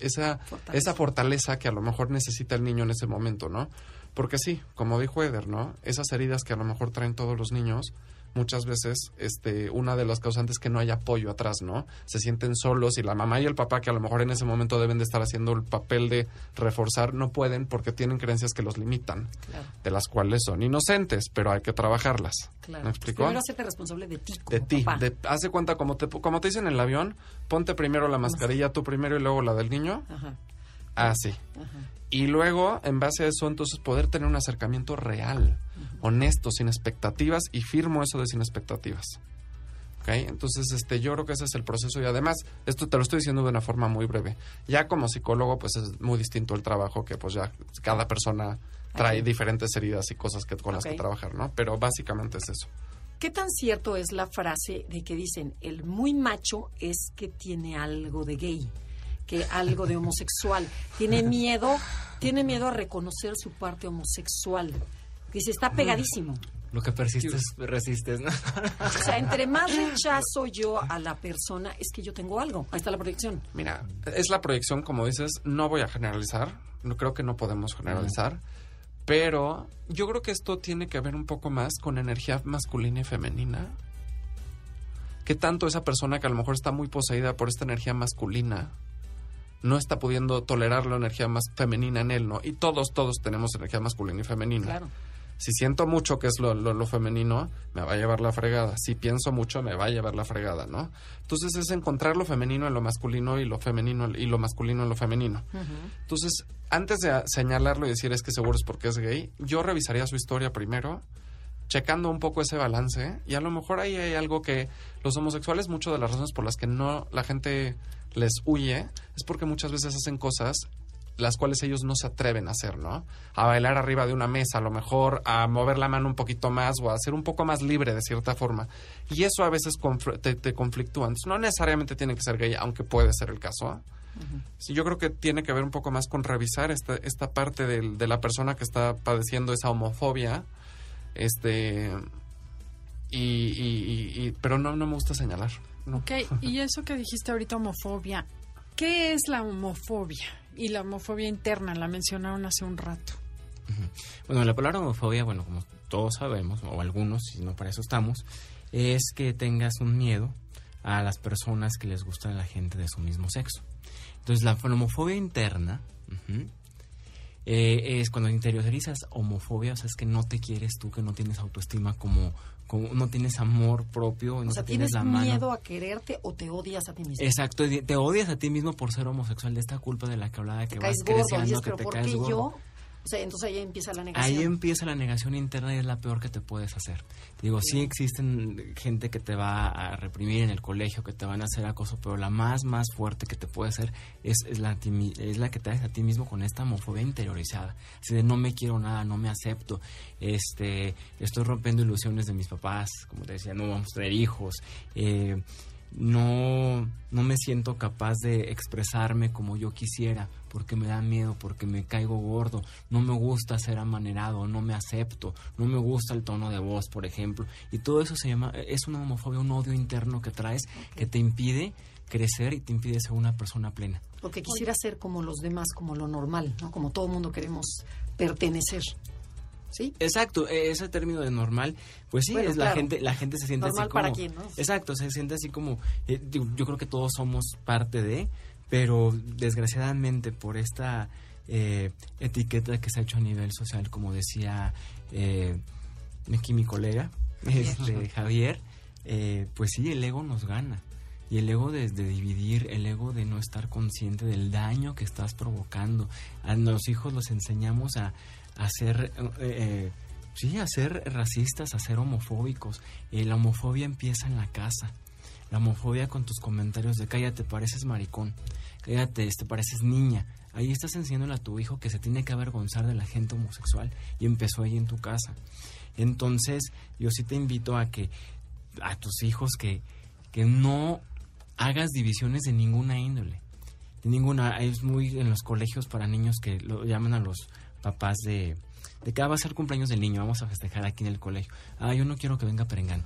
esa, Fortaleza. esa fortaleza que a lo mejor necesita el niño en ese momento, ¿no? Porque sí, como dijo Eder, ¿no? Esas heridas que a lo mejor traen todos los niños, muchas veces, este, una de las causantes es que no hay apoyo atrás, ¿no? Se sienten solos y la mamá y el papá, que a lo mejor en ese momento deben de estar haciendo el papel de reforzar, no pueden porque tienen creencias que los limitan, Claro, de las cuales son inocentes, pero hay que trabajarlas. claro. ¿Me explicó? Primero hacerte responsable de ti. de ti, de, hace cuenta como te, como te dicen en el avión, ponte primero la mascarilla tú primero y luego la del niño, Ajá, así. ajá. Y luego, en base a eso, entonces poder tener un acercamiento real, honesto, sin expectativas, y firmo eso de sin expectativas. ¿Ok? Entonces, este, yo creo que ese es el proceso. Y además, esto te lo estoy diciendo de una forma muy breve. Ya como psicólogo, pues es muy distinto el trabajo, que pues ya cada persona trae diferentes heridas y cosas que, con las que trabajar, ¿no? Pero básicamente es eso. ¿Qué tan cierto es la frase de que dicen el muy macho es que tiene algo de gay, que algo de homosexual, tiene miedo, tiene miedo a reconocer su parte homosexual, que se está pegadísimo. Lo que persistes, resistes, ¿no? O sea, entre más rechazo yo a la persona, es que yo tengo algo. Ahí está la proyección. Mira, es la proyección, como dices, no voy a generalizar, no creo que no podemos generalizar, pero yo creo que esto tiene que ver un poco más con energía masculina y femenina. ¿Qué tanto esa persona que a lo mejor está muy poseída por esta energía masculina no está pudiendo tolerar la energía más femenina en él, ¿no? Y todos, todos tenemos energía masculina y femenina. Claro. Si siento mucho que es lo, lo- lo femenino, me va a llevar la fregada. Si pienso mucho, me va a llevar la fregada, ¿no? Entonces es encontrar lo femenino en lo masculino y lo femenino y lo masculino en lo femenino. Entonces, antes de señalarlo y decir es que seguro es porque es gay, yo revisaría su historia primero, checando un poco ese balance, y a lo mejor ahí hay algo que los homosexuales, muchas de las razones por las que no la gente les huye, es porque muchas veces hacen cosas las cuales ellos no se atreven a hacer, ¿no? A bailar arriba de una mesa, a lo mejor a mover la mano un poquito más o a ser un poco más libre de cierta forma. Y eso a veces te, te conflictúa. Entonces, no necesariamente tiene que ser gay, aunque puede ser el caso. Sí, yo creo que tiene que ver un poco más con revisar esta, esta parte del- de la persona que está padeciendo esa homofobia. Este. Y, y- y- y- pero no, no me gusta señalar. No. Ok, y eso que dijiste ahorita, homofobia. ¿Qué es la homofobia? Y la homofobia interna, la mencionaron hace un rato. Bueno, la palabra homofobia, bueno, como todos sabemos, o algunos, si no para eso estamos, es que tengas un miedo a las personas que les gusta la gente de su mismo sexo. Entonces, la homofobia interna eh, es cuando interiorizas homofobia, o sea, es que no te quieres tú, que no tienes autoestima como, como no tienes amor propio, no O sea, te tienes ¿tienes la mano. miedo a quererte o te odias a ti mismo? Exacto, te odias a ti mismo por ser homosexual, de esta culpa de la que hablaba, que vas gordo, creciendo, dices, que te ¿por caes qué gordo. yo? O sea, entonces ahí empieza la negación. Ahí empieza la negación interna y es la peor que te puedes hacer. Digo, sí existen gente que te va a reprimir en el colegio, que te van a hacer acoso, pero la más, más fuerte que te puede hacer es, es, la, es la que te haces a ti mismo con esta homofobia interiorizada. Así de no me quiero nada, no me acepto, este, estoy rompiendo ilusiones de mis papás, como te decía, no vamos a tener hijos, eh, no, no me siento capaz de expresarme como yo quisiera porque me da miedo, porque me caigo gordo, no me gusta ser amanerado, no me acepto, no me gusta el tono de voz, por ejemplo. Y todo eso se llama, es una homofobia, un odio interno que traes que te impide crecer y te impide ser una persona plena. Porque quisiera ser como los demás, como lo normal, ¿no? Como todo mundo queremos pertenecer. ¿Sí? Exacto, e- ese término de normal, pues sí, Bueno, es la gente, la gente se siente Normal así como, para quién, ¿no? Exacto, se siente así como, eh, digo, yo creo que todos somos parte de, pero desgraciadamente por esta eh, etiqueta que se ha hecho a nivel social, como decía eh, aquí mi colega, este, Javier, eh, pues sí, el ego nos gana. Y el ego de, de, dividir, el ego de no estar consciente del daño que estás provocando. A los hijos los enseñamos a, a ser, eh, eh, sí, racistas, a ser homofóbicos. Eh, la homofobia empieza en la casa. La homofobia con tus comentarios de cállate, pareces maricón, cállate, te este, pareces niña. Ahí estás enseñándole a tu hijo que se tiene que avergonzar de la gente homosexual y empezó ahí en tu casa. Entonces, yo sí te invito a que a tus hijos que, que no hagas divisiones de ninguna índole. Ninguna, es muy en los colegios para niños que lo llaman a los papás de, de que ah, va a ser cumpleaños del niño, vamos a festejar aquí en el colegio. Ah, yo no quiero que venga Perengano.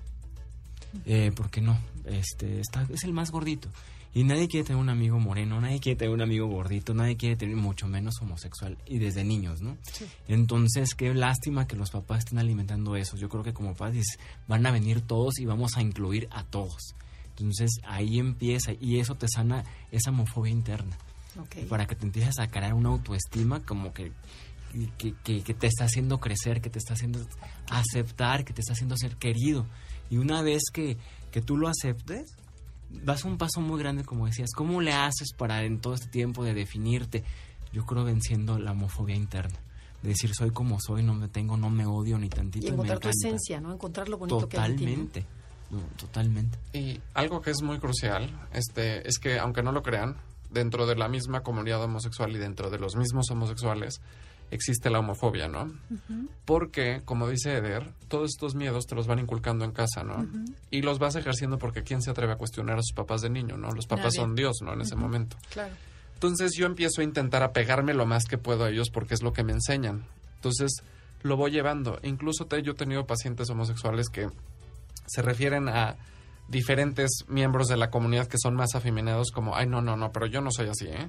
Eh, ¿Por qué no? Este, está, es el más gordito. Y nadie quiere tener un amigo moreno, nadie quiere tener un amigo gordito, nadie quiere tener mucho menos homosexual y desde niños, ¿no? Sí. Entonces, qué lástima que los papás estén alimentando eso. Yo creo que como padres van a venir todos y vamos a incluir a todos. Entonces, ahí empieza y eso te sana esa homofobia interna. Okay. Para que te empieces a crear una autoestima como que que, que, que, te está haciendo crecer, que te está haciendo aceptar, que te está haciendo ser querido. Y una vez que, que tú lo aceptes, vas a un paso muy grande, como decías. ¿Cómo le haces para en todo este tiempo de definirte? Yo creo venciendo la homofobia interna. De decir, soy como soy, no me tengo, no me odio ni tantito. Y encontrar tu esencia, ¿no? Encontrar lo bonito totalmente, que hay en ti. No, totalmente. Y algo que es muy crucial este, es que, aunque no lo crean, dentro de la misma comunidad homosexual y dentro de los mismos homosexuales, existe la homofobia, ¿no? Uh -huh. Porque, como dice Eder, todos estos miedos te los van inculcando en casa, ¿no? Uh -huh. Y los vas ejerciendo porque ¿quién se atreve a cuestionar a sus papás de niño, ¿no? Los papás Nadie. son Dios, ¿no? En ese momento. Claro. Entonces yo empiezo a intentar apegarme lo más que puedo a ellos porque es lo que me enseñan. Entonces lo voy llevando. Incluso te, yo he tenido pacientes homosexuales que se refieren a diferentes miembros de la comunidad que son más afeminados como, ay, no, no, no, pero yo no soy así, ¿eh?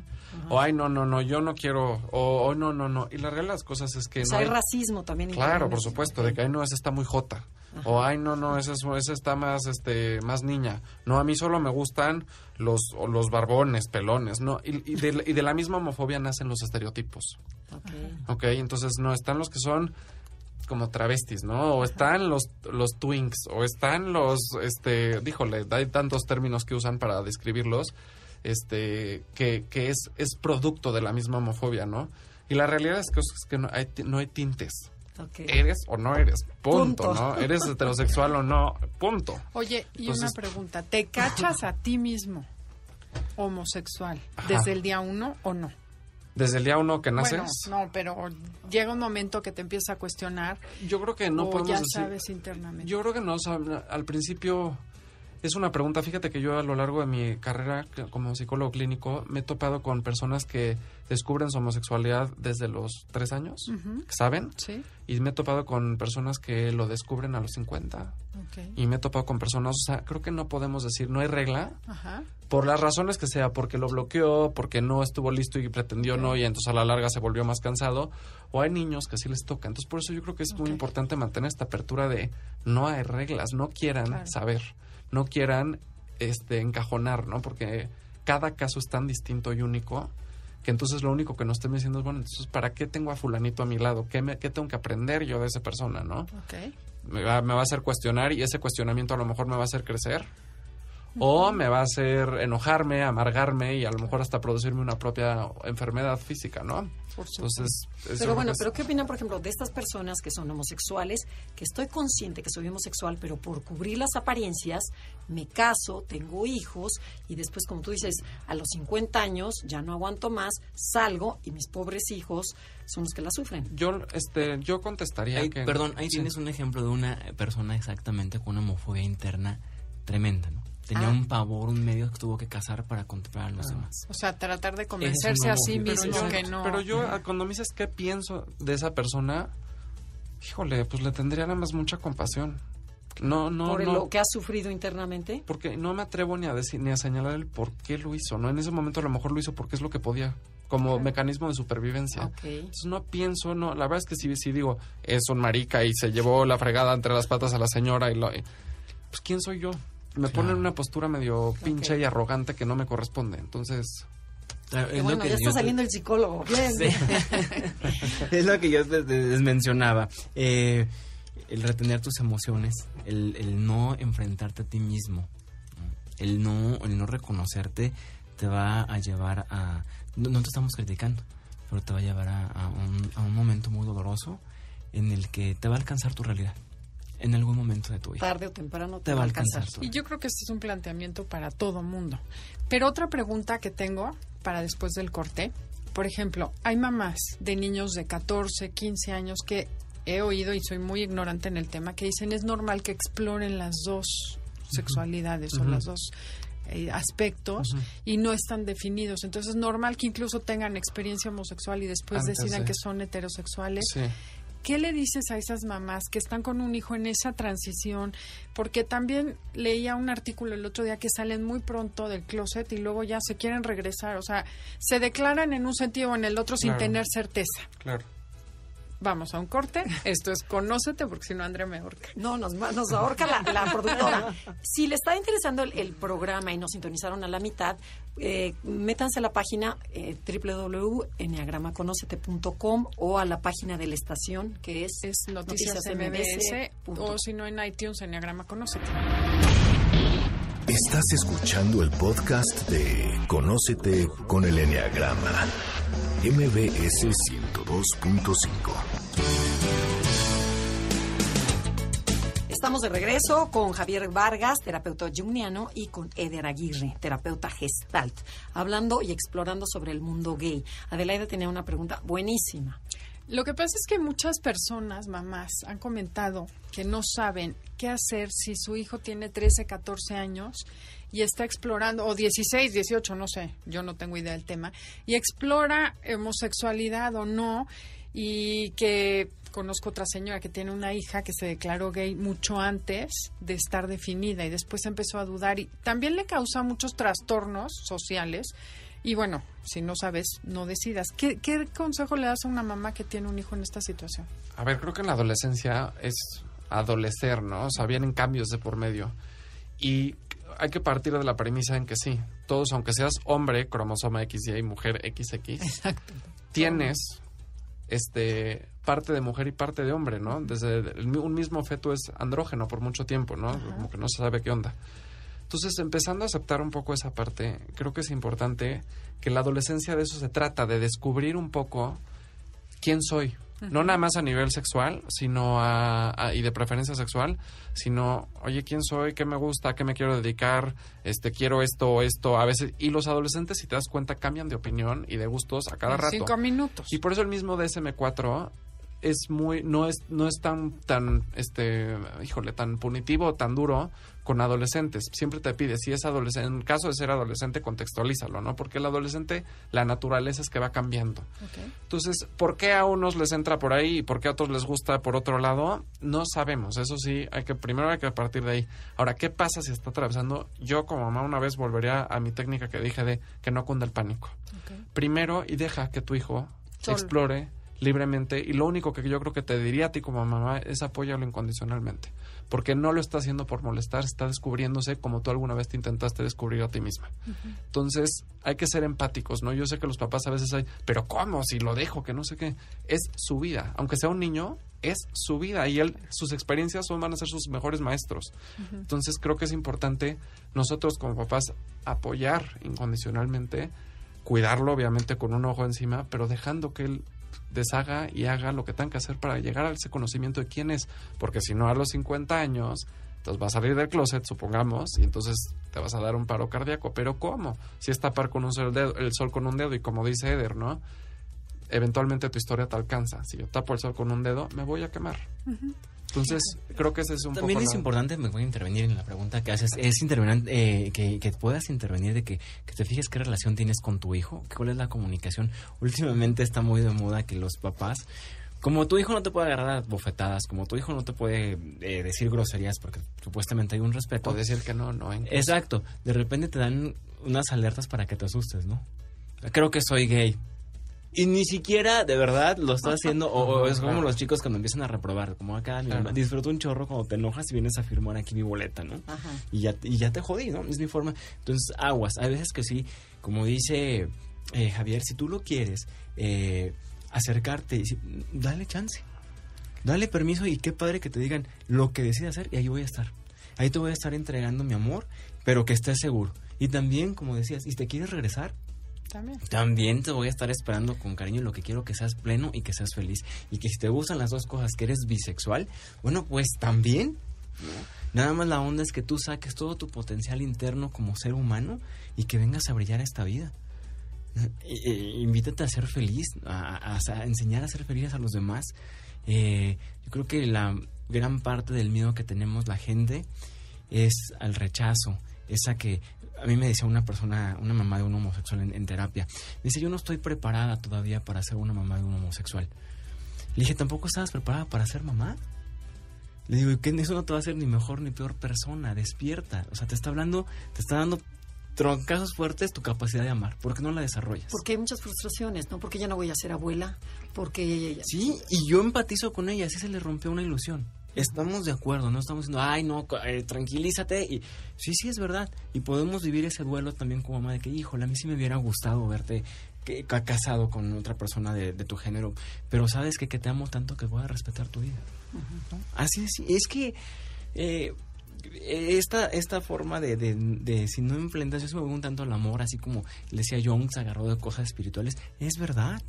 O, ay, no, no, no, yo no quiero, o, oh, no, no, no. Y la realidad de las cosas es que... O no sea, hay racismo también. Claro, por supuesto, de que, ay, no, esa está muy jota. Ajá. O, ay, no, no, esa, esa está más, este, más niña. No, a mí solo me gustan los, los barbones, pelones, ¿no? Y, y, de, y de la misma homofobia nacen los estereotipos. Okay. ok, entonces no, están los que son como travestis, ¿no? O están los, los twinks, o están los, este, díjole, hay tantos términos que usan para describirlos, este, que, que es, es producto de la misma homofobia, ¿no? Y la realidad es que, es que no, hay, no hay tintes. Okay. Eres o no eres, punto, punto, ¿no? Eres heterosexual o no, punto. Oye, y Entonces, una pregunta, ¿te cachas a ti mismo homosexual Ajá. desde el día uno o no? Desde el día uno que naces. Bueno, no, pero llega un momento que te empieza a cuestionar. Yo creo que no o podemos ya decir. sabes internamente. Yo creo que no. O sea, al principio es una pregunta. Fíjate que yo a lo largo de mi carrera como psicólogo clínico me he topado con personas que descubren su homosexualidad desde los tres años, Uh -huh. ¿saben? Sí. Y me he topado con personas que lo descubren a los 50. Okay. Y me he topado con personas, o sea, creo que no podemos decir, no hay regla, Ajá. por las razones que sea, porque lo bloqueó, porque no estuvo listo y pretendió no, y entonces a la larga se volvió más cansado, o hay niños que sí les toca. Entonces, por eso yo creo que es muy importante mantener esta apertura de no hay reglas, no quieran Claro. saber, no quieran este encajonar, ¿no? Porque cada caso es tan distinto y único que entonces lo único que nos estén diciendo es, bueno, entonces, ¿para qué tengo a fulanito a mi lado? ¿Qué, me, qué tengo que aprender yo de esa persona, no? Ok. me va, me va a hacer cuestionar y ese cuestionamiento a lo mejor me va a hacer crecer. O me va a hacer enojarme, amargarme y a lo mejor hasta producirme una propia enfermedad física, ¿no? Por supuesto. Entonces, Pero bueno, es- pero ¿qué opinan, por ejemplo, de estas personas que son homosexuales, que estoy consciente que soy homosexual, pero por cubrir las apariencias me caso, tengo hijos y después, como tú dices, a los 50 años ya no aguanto más, salgo y mis pobres hijos son los que la sufren? yo, este, yo contestaría Ahí- que... perdón, ahí Sí. tienes un ejemplo de una persona exactamente con una homofobia interna tremenda, ¿no? Tenía Ah. un pavor, un medio que tuvo que casar para contemplar a los Ah. demás. O sea, tratar de convencerse a sí mismo pero yo, que no. pero yo, cuando me dices qué pienso de esa persona, híjole, pues le tendría nada más mucha compasión. No, no, por no. lo que ha sufrido internamente. porque no me atrevo ni a decir ni a señalar el por qué lo hizo, ¿no? En ese momento a lo mejor lo hizo porque es lo que podía, como Claro. mecanismo de supervivencia. Ok. Entonces no pienso, no, la verdad es que sí, sí digo, es un marica y se llevó la fregada entre las patas a la señora y lo pues quién soy yo? Me Claro. pone en una postura medio pinche y arrogante que no me corresponde. Entonces, Que es lo bueno, que ya está te- saliendo el psicólogo. Bien. Sí. es lo que yo les, mencionaba. Eh, el retener tus emociones, el, el no enfrentarte a ti mismo, el no, el no reconocerte te va a llevar a... No, no te estamos criticando, pero te va a llevar a, a un, a un momento muy doloroso en el que te va a alcanzar tu realidad en algún momento de tu vida. Tarde o temprano te, Te va a alcanzar. Y yo creo que este es un planteamiento para todo mundo. Pero otra pregunta que tengo para después del corte, por ejemplo, hay mamás de niños de 14, 15 años que he oído y soy muy ignorante en el tema que dicen es normal que exploren las dos sexualidades o los dos eh, aspectos y no están definidos. Entonces es normal que incluso tengan experiencia homosexual y después Antes decidan de- que son heterosexuales. Sí. ¿Qué le dices a esas mamás que están con un hijo en esa transición? Porque también leía un artículo el otro día que salen muy pronto del closet y luego ya se quieren regresar. O sea, se declaran en un sentido o en el otro sin Claro. tener certeza. Claro. Vamos a un corte. Esto es Conócete, porque si no, Andrea me ahorca. No, nos, nos ahorca la, la productora. Si le está interesando el, el programa y nos sintonizaron a la mitad, eh, métanse a la página eh, www.enneagramaconocete.com o a la página de la estación que es, Es Noticias, MBS o si no en iTunes, Enneagrama Conócete. Estás escuchando el podcast de Conócete con el Enneagrama. MBS 102.5. Estamos de regreso con Javier Vargas, terapeuta junguiano, y con Eder Aguirre, terapeuta gestalt, hablando y explorando sobre el mundo gay. Adelaida tenía una pregunta buenísima. Lo que pasa es que muchas personas, mamás, han comentado que no saben qué hacer si su hijo tiene 13, 14 años y está explorando, o 16, 18, no sé, yo no tengo idea del tema, y explora homosexualidad o no, y que conozco otra señora que tiene una hija que se declaró gay mucho antes de estar definida y después empezó a dudar y también le causa muchos trastornos sociales y bueno, si no sabes, no decidas. ¿Qué, consejo le das a una mamá que tiene un hijo en esta situación? A ver, creo que en la adolescencia es adolecer, ¿no? O sea, vienen cambios de por medio. Y hay que partir de la premisa en que sí, todos, aunque seas hombre, cromosoma XY y mujer XX, tienes este parte de mujer y parte de hombre, ¿no? Desde el un mismo feto es andrógeno por mucho tiempo, ¿no? Como que no se sabe qué onda. Entonces, empezando a aceptar un poco esa parte, creo que es importante que la adolescencia de eso se trata, de descubrir un poco quién soy. No nada más a nivel sexual, sino a, a- y de preferencia sexual, sino, oye, ¿quién soy? ¿Qué me gusta? ¿A ¿Qué me quiero dedicar? Este, quiero esto o esto. A veces, y los adolescentes, si te das cuenta, cambian de opinión y de gustos a cada rato. Cinco minutos. Y por eso el mismo DSM4 es muy no es no es tan tan este híjole tan punitivo tan duro con adolescentes. Siempre te pide si es adolescente en caso de ser adolescente contextualízalo no porque el adolescente la naturaleza es que va cambiando. Entonces por qué a unos les entra por ahí y por qué a otros les gusta por otro lado no sabemos eso sí hay que primero hay que partir de ahí. Ahora qué pasa si está atravesando yo como mamá una vez volvería a mi técnica que dije de que no cunda el pánico. Primero y deja que tu hijo explore libremente y lo único que yo creo que te diría a ti como mamá es apóyalo incondicionalmente porque no lo está haciendo por molestar está descubriéndose como tú alguna vez te intentaste descubrir a ti misma. Entonces hay que ser empáticos no yo sé que los papás a veces hay pero cómo si lo dejo que no sé qué es su vida aunque sea un niño es su vida y él sus experiencias son van a ser sus mejores maestros. Entonces creo que es importante nosotros como papás apoyar incondicionalmente cuidarlo obviamente con un ojo encima, pero dejando que él deshaga y haga lo que tenga que hacer para llegar a ese conocimiento de quién es, porque si no a los 50 años, entonces va a salir del closet, supongamos, y entonces te vas a dar un paro cardíaco, pero ¿cómo? Si es tapar con un sol el sol con un dedo y como dice Eder, ¿no? Eventualmente tu historia te alcanza. Si yo tapo el sol con un dedo, me voy a quemar. Entonces, creo que ese es un También poco es la- importante, me voy a intervenir en la pregunta que haces, es intervenir, eh, que, que puedas intervenir de que, que te fijes qué relación tienes con tu hijo, cuál es la comunicación. Últimamente está muy de moda que los papás, como tu hijo no te puede agarrar bofetadas, como tu hijo no te puede eh, decir groserías porque supuestamente hay un respeto. o decir que no, no. incluso. Exacto, de repente te dan unas alertas para que te asustes, ¿no? Creo que soy gay. Y ni siquiera de verdad lo está haciendo, o, o es como los chicos cuando empiezan a reprobar, como acá, mi Claro. mamá, disfruto un chorro cuando te enojas y vienes a firmar aquí mi boleta, ¿no? Ajá. Y ya, y ya te jodí, ¿no? Es mi forma. Entonces, aguas. Hay veces que sí, como dice eh, Javier, si tú lo quieres, eh, acercarte, y si- dale chance. Dale permiso y qué padre que te digan lo que decidas hacer y ahí voy a estar. Ahí te voy a estar entregando mi amor, pero que estés seguro. Y también, como decías, ¿y te quieres regresar? También. También te voy a estar esperando con cariño lo que quiero que seas pleno y que seas feliz. Y que si te gustan las dos cosas, que eres bisexual, bueno, pues también. Nada más la onda es que tú saques todo tu potencial interno como ser humano y que vengas a brillar esta vida. Invítate a ser feliz, a, a- enseñar a ser felices a los demás. Eh, yo creo que la gran parte del miedo que tenemos la gente es al rechazo, esa que a mí me decía una persona, una mamá de un homosexual en, en terapia, me dice, yo no estoy preparada todavía para ser una mamá de un homosexual. Le dije, ¿tampoco estabas preparada para ser mamá? Le digo, "¿Y qué? eso no te va a hacer ni mejor ni peor persona, despierta. O sea, te está hablando, te está dando troncazos fuertes tu capacidad de amar. ¿Por qué no la desarrollas? Porque hay muchas frustraciones, ¿no? Porque ya no voy a ser abuela, porque... Sí, y yo empatizo con ella, así se le rompió una ilusión. Estamos de acuerdo, no estamos diciendo, ay, no, eh, tranquilízate. Y sí, sí, es verdad. Y podemos vivir ese duelo también como mamá de que, híjole, a mí sí me hubiera gustado verte que, ca- casado con otra persona de, de tu género. Pero sabes que, que te amo tanto que voy a respetar tu vida. Así es, es que eh, esta, esta forma de, de, de si no implementas, yo se me voy un tanto al amor, así como le decía Jung, se agarró de cosas espirituales, es verdad.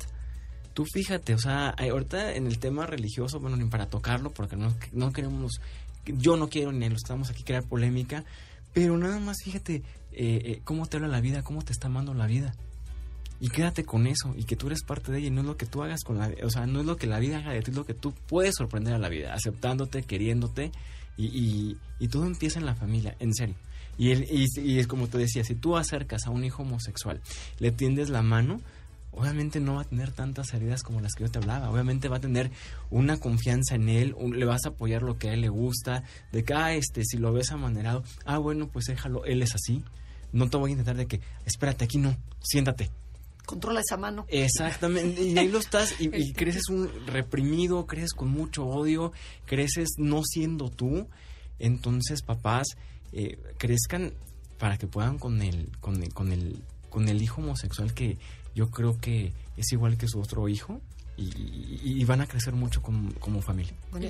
Tú fíjate, o sea, ahorita en el tema religioso, bueno, ni para tocarlo, porque no, no queremos, yo no quiero ni lo estamos aquí crear polémica, pero nada más fíjate eh, eh, cómo te habla la vida, cómo te está amando la vida. Y quédate con eso, y que tú eres parte de ella, y no es lo que tú hagas con la o sea, no es lo que la vida haga de ti, es lo que tú puedes sorprender a la vida, aceptándote, queriéndote, y, y, y todo empieza en la familia, en serio. Y, el, y, y es como te decía, si tú acercas a un hijo homosexual, le tiendes la mano, obviamente no va a tener tantas heridas como las que yo te hablaba. Obviamente va a tener una confianza en él, un- le vas a apoyar lo que a él le gusta, de que, ah, este, si lo ves amanerado, ah, bueno, pues déjalo, él es así. No te voy a intentar de que, espérate, aquí no, siéntate. Controla esa mano. Exactamente, y ahí lo estás, y, y creces un reprimido, creces con mucho odio, creces no siendo tú. Entonces, papás, eh, crezcan para que puedan con el, con el, con el, con el hijo homosexual que yo creo que es igual que su otro hijo, y, y- y van a crecer mucho como, como familia. Bueno,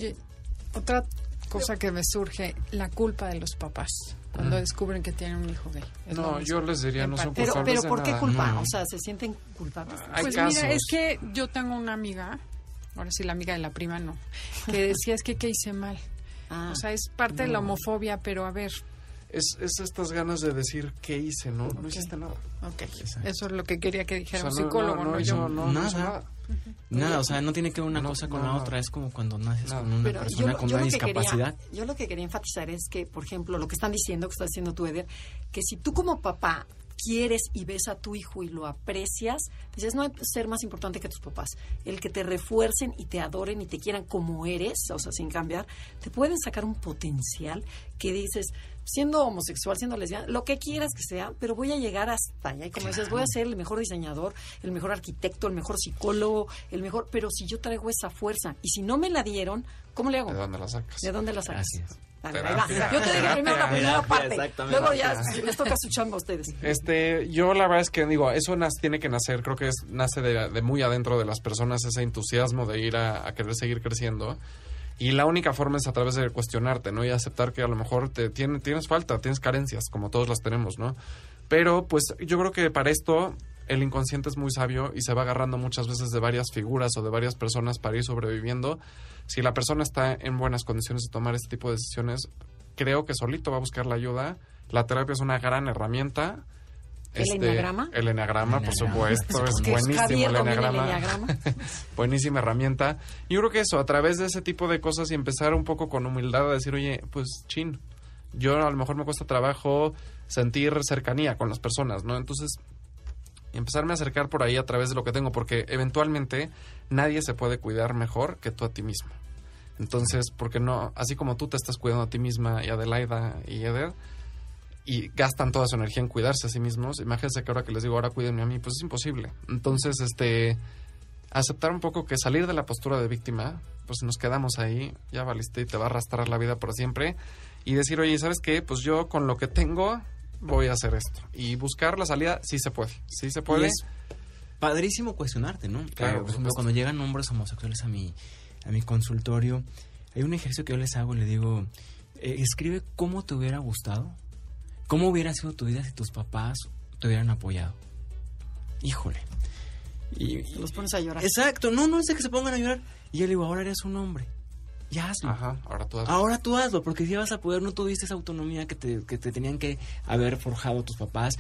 otra cosa que me surge, la culpa de los papás cuando descubren que tienen un hijo gay. No, yo les diría, no son pero, culpables pero de ¿por qué nada. culpa? No. O sea, ¿se sienten culpables? Hay pues casos. mira, es que yo tengo una amiga, ahora sí la amiga de la prima no, que decía es que qué hice mal. Ah, O sea, es parte de la homofobia, pero a ver, Es, es estas ganas de decir qué hice, ¿no? No Ok. hiciste nada. ok, Exacto. eso es lo que quería que dijera O sea, un psicólogo, no, hizo- yo. no, no Nada. nada. Nada, o sea, no tiene que ver una No, cosa con no, la no. otra, es como cuando naces No. con una Pero persona yo, con yo una lo que discapacidad. Quería, yo lo que quería enfatizar es que, por ejemplo, lo que están diciendo, que está diciendo tú, Eder, que si tú como papá quieres y ves a tu hijo y lo aprecias, dices, no hay ser más importante que tus papás. El que te refuercen y te adoren y te quieran como eres, o sea, sin cambiar, te pueden sacar un potencial que dices, siendo homosexual, siendo lesbiana, lo que quieras que sea, pero voy a llegar hasta allá. Y como dices, voy a ser el mejor diseñador, el mejor arquitecto, el mejor psicólogo, el mejor, pero si yo traigo esa fuerza y si no me la dieron, ¿cómo le hago? ¿De dónde la sacas? ¿De dónde la sacas? Es. Dale. Terapia. Yo te dije primero la primera Terapia, parte. exactamente. Luego ya les toca su chamba a ustedes. Este, yo la verdad es que digo, eso nas- tiene que nacer, creo que es, nace de, de muy adentro de las personas ese entusiasmo de ir a, a querer seguir creciendo. Y la única forma es a través de cuestionarte, ¿no? Y aceptar que a lo mejor te tiene, tienes falta, tienes carencias, como todos las tenemos, ¿no? Pero pues yo creo que para esto el inconsciente es muy sabio y se va agarrando muchas veces de varias figuras o de varias personas para ir sobreviviendo. Si la persona está en buenas condiciones de tomar este tipo de decisiones, creo que solito va a buscar la ayuda. La terapia es una gran herramienta. ¿El enneagrama? El enneagrama, por supuesto, es buenísimo el enneagrama. Buenísima herramienta. Yo creo que eso, a través de ese tipo de cosas y empezar un poco con humildad a decir, oye, pues chin, yo a lo mejor me cuesta trabajo sentir cercanía con las personas, ¿no? Entonces, empezarme a acercar por ahí a través de lo que tengo, porque eventualmente nadie se puede cuidar mejor que tú a ti mismo. Entonces, porque no, así como tú te estás cuidando a ti misma y Adelaida y Eder, y gastan toda su energía en cuidarse a sí mismos, imagínense que ahora que les digo, ahora cuídenme a mí, pues es imposible. Entonces, este, aceptar un poco que salir de la postura de víctima, pues nos quedamos ahí, ya valiste y te va a arrastrar la vida por siempre, y decir, oye, ¿sabes qué? Pues yo con lo que tengo voy a hacer esto. Y buscar la salida, sí se puede, sí se puede. Y es padrísimo cuestionarte, ¿no? Claro, por ejemplo, cuando llegan hombres homosexuales a mi, a mi consultorio, hay un ejercicio que yo les hago, le digo, eh, escribe cómo te hubiera gustado, cómo hubiera sido tu vida si tus papás te hubieran apoyado. Híjole. Y, los pones a llorar. Exacto, no, no es de que se pongan a llorar. Y yo le digo, ahora eres un hombre. Ya hazlo. Ajá, ahora tú hazlo. Ahora tú hazlo, porque si vas a poder, no tuviste esa autonomía que te, que te tenían que haber forjado tus papás.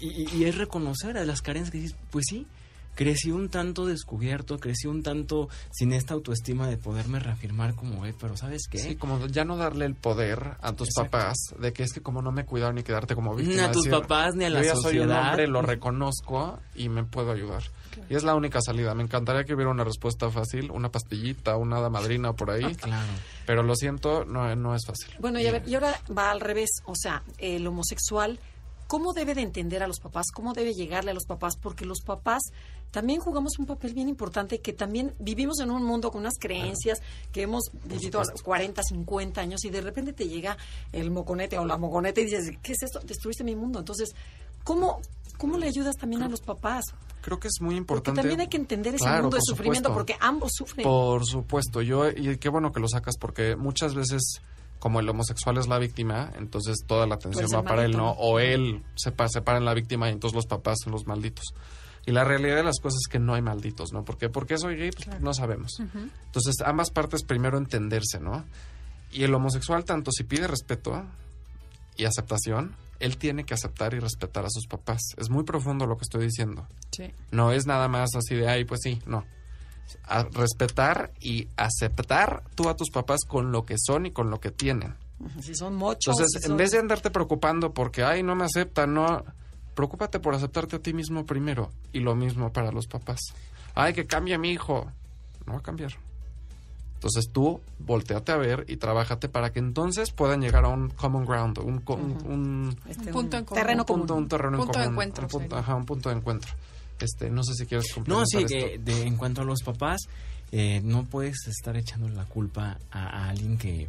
Y, y, es reconocer a las carencias que dices, pues sí, crecí un tanto descubierto, crecí un tanto sin esta autoestima de poderme reafirmar como él, pero ¿sabes qué? Sí, como ya no darle el poder a tus papás de que es que como no me cuidaron ni quedarte como víctima. Ni a tus papás ni a la yo ya sociedad. soy un hombre, lo reconozco y me puedo ayudar. Y es la única salida. Me encantaría que hubiera una respuesta fácil, una pastillita, una hada madrina por ahí. claro. Pero lo siento, no, no es fácil. Bueno, y, a ver, y ahora va al revés. O sea, el homosexual, ¿cómo debe de entender a los papás? ¿Cómo debe llegarle a los papás? Porque los papás también jugamos un papel bien importante, que también vivimos en un mundo con unas creencias que hemos vivido a los 40, 50 años y de repente te llega el moconete o la moconete y dices, ¿qué es esto? Destruiste mi mundo. Entonces, ¿cómo, cómo le ayudas también a los papás? creo que es muy importante. Porque también hay que entender ese mundo de sufrimiento porque ambos sufren. Por supuesto, yo y qué bueno que lo sacas porque muchas veces como el homosexual es la víctima, entonces toda la atención va para él, ¿no? O él se, se para en la víctima y entonces los papás son los malditos. Y la realidad de las cosas es que no hay malditos, ¿no? Porque porque soy gay, pues, no sabemos. Entonces, ambas partes primero entenderse, ¿no? Y el homosexual tanto si pide respeto y aceptación, él tiene que aceptar y respetar a sus papás. Es muy profundo lo que estoy diciendo. Sí. No es nada más así de, ay, pues sí, no. A respetar y aceptar tú a tus papás con lo que son y con lo que tienen. Si son muchos. Entonces, en vez de andarte preocupando porque, ay, no me aceptan, no. Preocúpate por aceptarte a ti mismo primero. Y lo mismo para los papás. Ay, que cambie mi hijo. No va a cambiar. Entonces tú volteate a ver y trabájate para que entonces puedan llegar a un common ground, un, un, este, punto en terreno común. Un, terreno punto en de encuentro. Un punto, ajá, un punto de encuentro. Este, no sé si quieres No, sí, esto. de, de, en cuanto a los papás, eh, no puedes estar echando la culpa a, a, alguien que,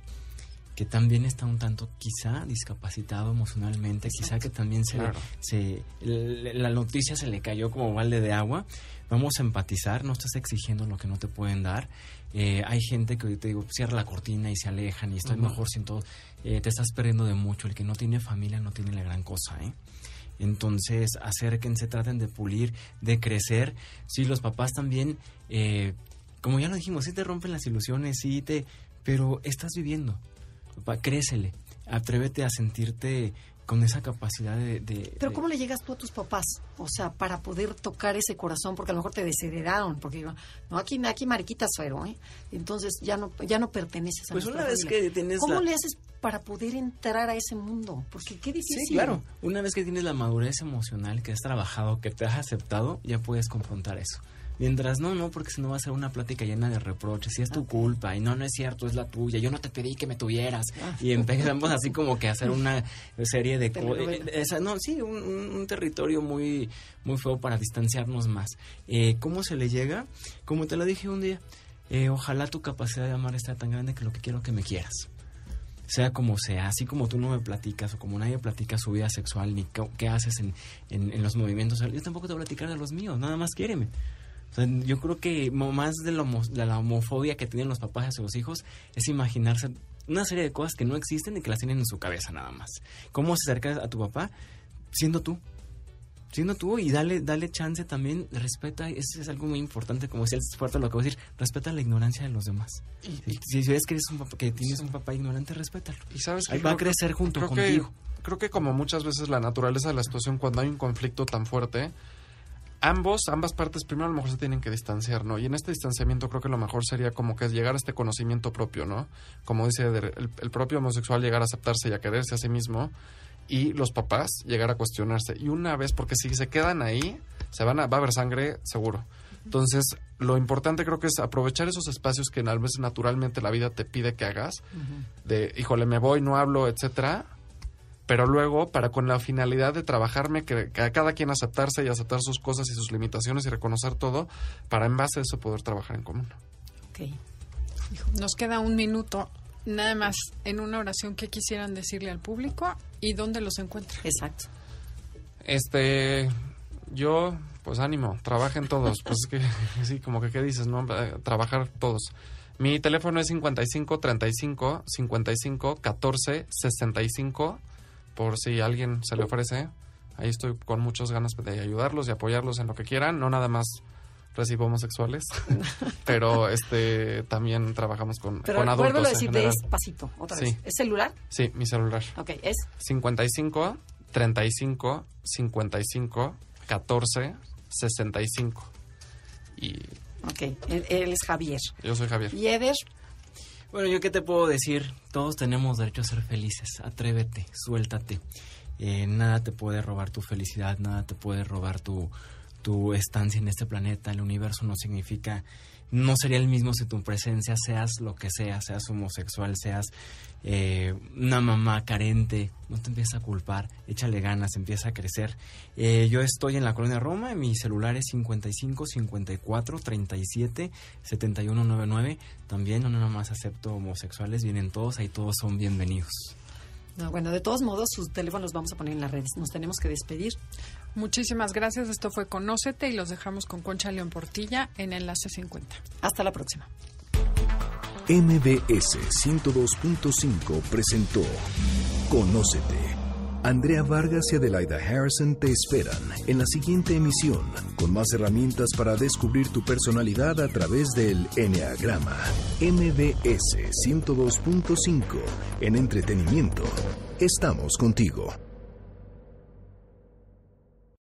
que también está un tanto quizá discapacitado emocionalmente, Exacto. quizá que también se, claro. se la noticia se le cayó como balde de agua. Vamos a empatizar, no estás exigiendo lo que no te pueden dar. Eh, hay gente que te digo, cierra la cortina y se alejan y estoy uh -huh. mejor sin todo. Eh, te estás perdiendo de mucho. El que no tiene familia no tiene la gran cosa, ¿eh? Entonces, acérquense, traten de pulir, de crecer. Sí, los papás también, eh, como ya lo dijimos, sí te rompen las ilusiones, sí te... Pero estás viviendo. Papá, crécele. Atrévete a sentirte con esa capacidad de, de Pero de... ¿cómo le llegas tú a tus papás? O sea, para poder tocar ese corazón, porque a lo mejor te desheredaron, porque no, aquí, aquí mariquita suero, ¿eh? Entonces ya no, ya no perteneces a Pues una vez familia. que tienes ¿Cómo la... le haces para poder entrar a ese mundo? Porque qué difícil. Sí, claro. Una vez que tienes la madurez emocional, que has trabajado, que te has aceptado, ya puedes confrontar eso. Mientras no, no, porque si no va a ser una plática llena de reproches, y es tu okay. culpa, y no, no es cierto, es la tuya, yo no te pedí que me tuvieras. Ah. Y empezamos así como que a hacer una serie de... Esa, no, sí, un, un, territorio muy, muy feo para distanciarnos más. Eh, ¿Cómo se le llega? Como te lo dije un día, eh, ojalá tu capacidad de amar esté tan grande que lo que quiero que me quieras sea como sea, así como tú no me platicas o como nadie platica su vida sexual ni qué, qué haces en, en, en, los movimientos, yo tampoco te voy a platicar de los míos, nada más quiéreme. O sea, yo creo que más de, lo, de la homofobia que tienen los papás hacia los hijos es imaginarse una serie de cosas que no existen y que las tienen en su cabeza nada más. ¿Cómo se acerca a tu papá? Siendo tú. Siendo tú y dale, dale chance también, respeta, eso es algo muy importante, como decía el fuerte lo que voy a decir, respeta la ignorancia de los demás. Y, si, si ves que, eres un papá, que tienes un papá ignorante, respétalo. Y sabes que Ahí va a crecer junto creo contigo. Que, creo que como muchas veces la naturaleza de la situación, cuando hay un conflicto tan fuerte, ambos, ambas partes primero a lo mejor se tienen que distanciar, ¿no? Y en este distanciamiento creo que lo mejor sería como que llegar a este conocimiento propio, ¿no? Como dice el, el propio homosexual llegar a aceptarse y a quererse a sí mismo y los papás llegar a cuestionarse. Y una vez, porque si se quedan ahí, se van a, va a haber sangre seguro. Entonces, lo importante creo que es aprovechar esos espacios que tal vez naturalmente la vida te pide que hagas, uh -huh. de, híjole, me voy, no hablo, etcétera, pero luego para con la finalidad de trabajarme, que, que, a cada quien aceptarse y aceptar sus cosas y sus limitaciones y reconocer todo, para en base a eso poder trabajar en común. Okay. Nos queda un minuto. Nada más, en una oración, ¿qué quisieran decirle al público y dónde los encuentran? Exacto. Este, yo, pues ánimo, trabajen todos. pues es que, sí, como que, ¿qué dices, no? Trabajar todos. Mi teléfono es 55 35 55 14 65. Por si alguien se le ofrece. Ahí estoy con muchas ganas de ayudarlos y apoyarlos en lo que quieran. No nada más recibo homosexuales, pero este también trabajamos con, Pero con adultos. a en decir general. despacito, otra Sí. vez. ¿Es celular? Sí, mi celular. Ok, es 55 35 55 14 65. Y Ok, él, él es Javier. yo soy Javier. Y Eder, Bueno, yo qué te puedo decir, todos tenemos derecho a ser felices, atrévete, suéltate. Eh, nada te puede robar tu felicidad, nada te puede robar tu, tu estancia en este planeta. El universo no significa, no sería el mismo si tu presencia seas lo que seas, seas homosexual, seas eh, una mamá carente, no te empieces a culpar, échale ganas, empieza a crecer. Eh, yo estoy en la colonia Roma, mi celular es 55 54 37 71 99. También no nada más acepto homosexuales, vienen todos, ahí todos son bienvenidos. no, bueno, de todos modos, sus teléfonos los vamos a poner en las redes. Nos tenemos que despedir. Muchísimas gracias. Esto fue Conócete y los dejamos con Concha León Portilla en Enlace 50. Hasta la próxima. MBS 102.5 presentó Conócete. Andrea Vargas y Adelaida Harrison te esperan en la siguiente emisión con más herramientas para descubrir tu personalidad a través del Enneagrama. MBS 102.5 en entretenimiento. Estamos contigo.